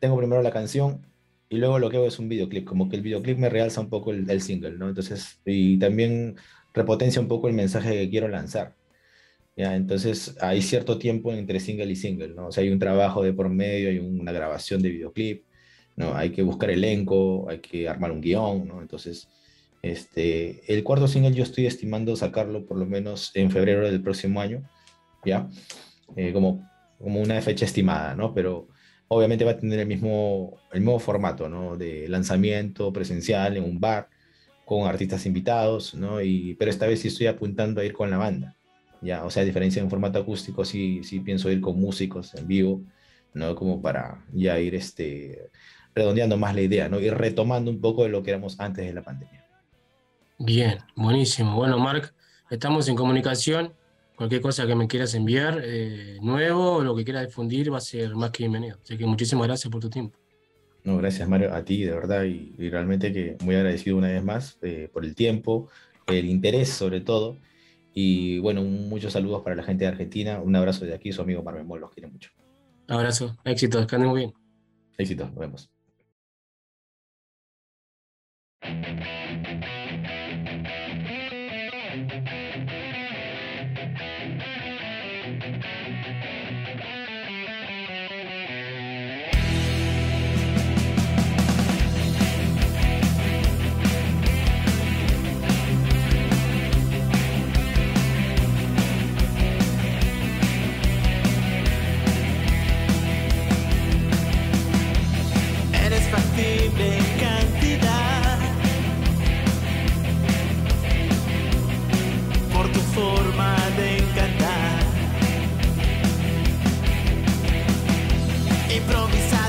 tengo primero la canción y luego lo que hago es un videoclip. Como que el videoclip me realza un poco el, el single, ¿no? Entonces, y también repotencia un poco el mensaje que quiero lanzar. ¿ya? Entonces, hay cierto tiempo entre single y single, ¿no? O sea, hay un trabajo de por medio, hay una grabación de videoclip, ¿no? Hay que buscar elenco, hay que armar un guion, ¿no? Entonces, este, el cuarto single yo estoy estimando sacarlo por lo menos en febrero del próximo año, ¿ya? Eh, como, como una fecha estimada, ¿no? Pero obviamente va a tener el mismo, el mismo formato, ¿no? De lanzamiento presencial en un bar, con artistas invitados, ¿no? Y, pero esta vez sí estoy apuntando a ir con la banda, ¿ya? O sea, a diferencia de un formato acústico, sí, sí pienso ir con músicos en vivo, ¿no? Como para ya ir este, redondeando más la idea, ¿no? Ir retomando un poco de lo que éramos antes de la pandemia. Bien, buenísimo. Bueno, Marc, estamos en comunicación. Cualquier cosa que me quieras enviar eh, nuevo o lo que quieras difundir va a ser más que bienvenido. Así que muchísimas gracias por tu tiempo. No, gracias Mario, a ti de verdad y, y realmente que muy agradecido una vez más eh, por el tiempo, el interés sobre todo y bueno, muchos saludos para la gente de Argentina, un abrazo de aquí, su amigo Marvel Mol, los quiere mucho. Abrazo, éxitos, que anden muy bien. Éxitos, nos vemos. improvisar.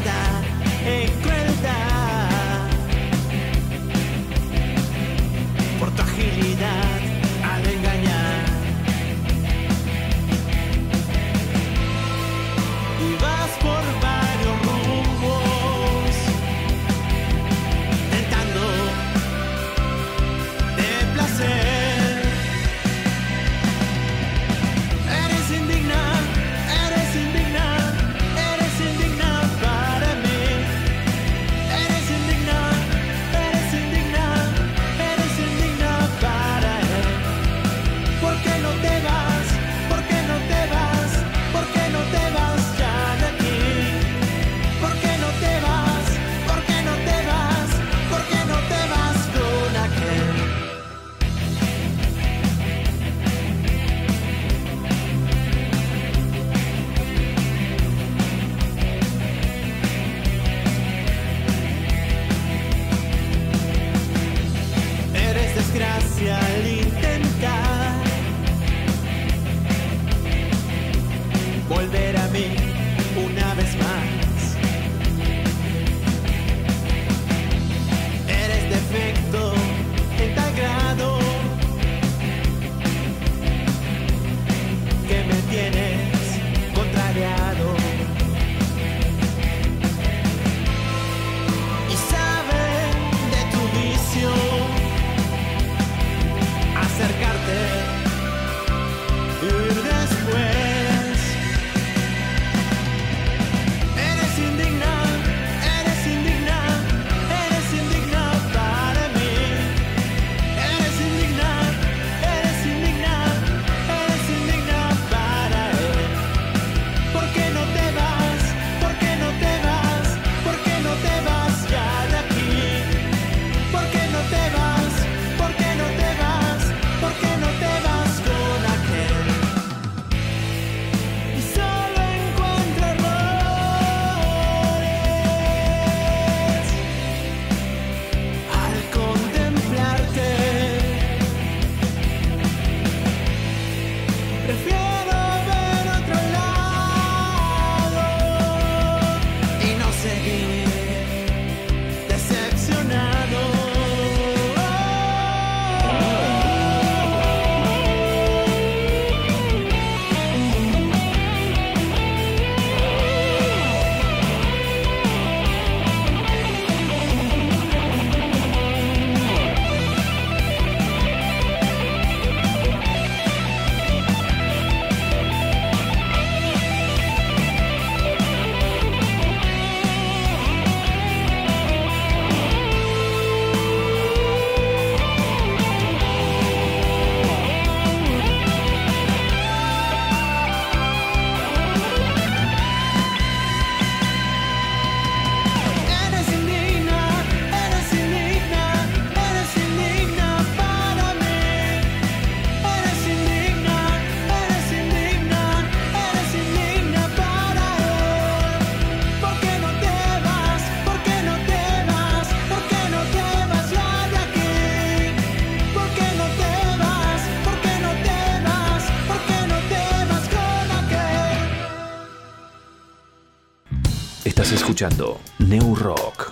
Escuchando New Rock.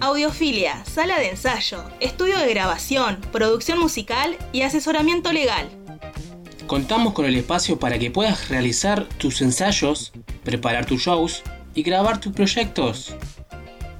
Audiofilia, sala de ensayo, estudio de grabación, producción musical y asesoramiento legal. Contamos con el espacio para que puedas realizar tus ensayos, preparar tus shows y grabar tus proyectos.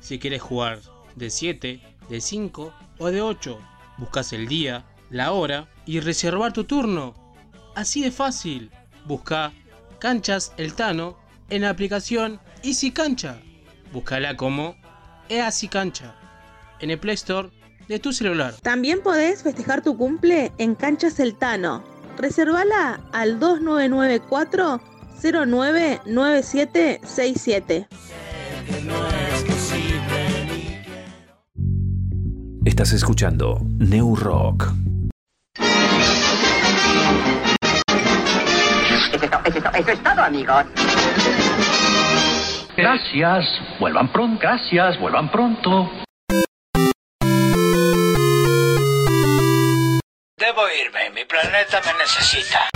si quieres jugar de 7, de 5 o de 8. Buscas el día, la hora y reservar tu turno. Así de fácil. Busca Canchas El Tano en la aplicación Easy Cancha. Búscala como Easy Cancha en el Play Store de tu celular. También podés festejar tu cumple en Cancha Celtano. Reservala al 2994 099767. Estás escuchando New Rock. Eso es, to- eso es to- eso es todo, amigos. Gracias, vuelvan pronto, gracias, vuelvan pronto. Debo irme, mi planeta me necesita.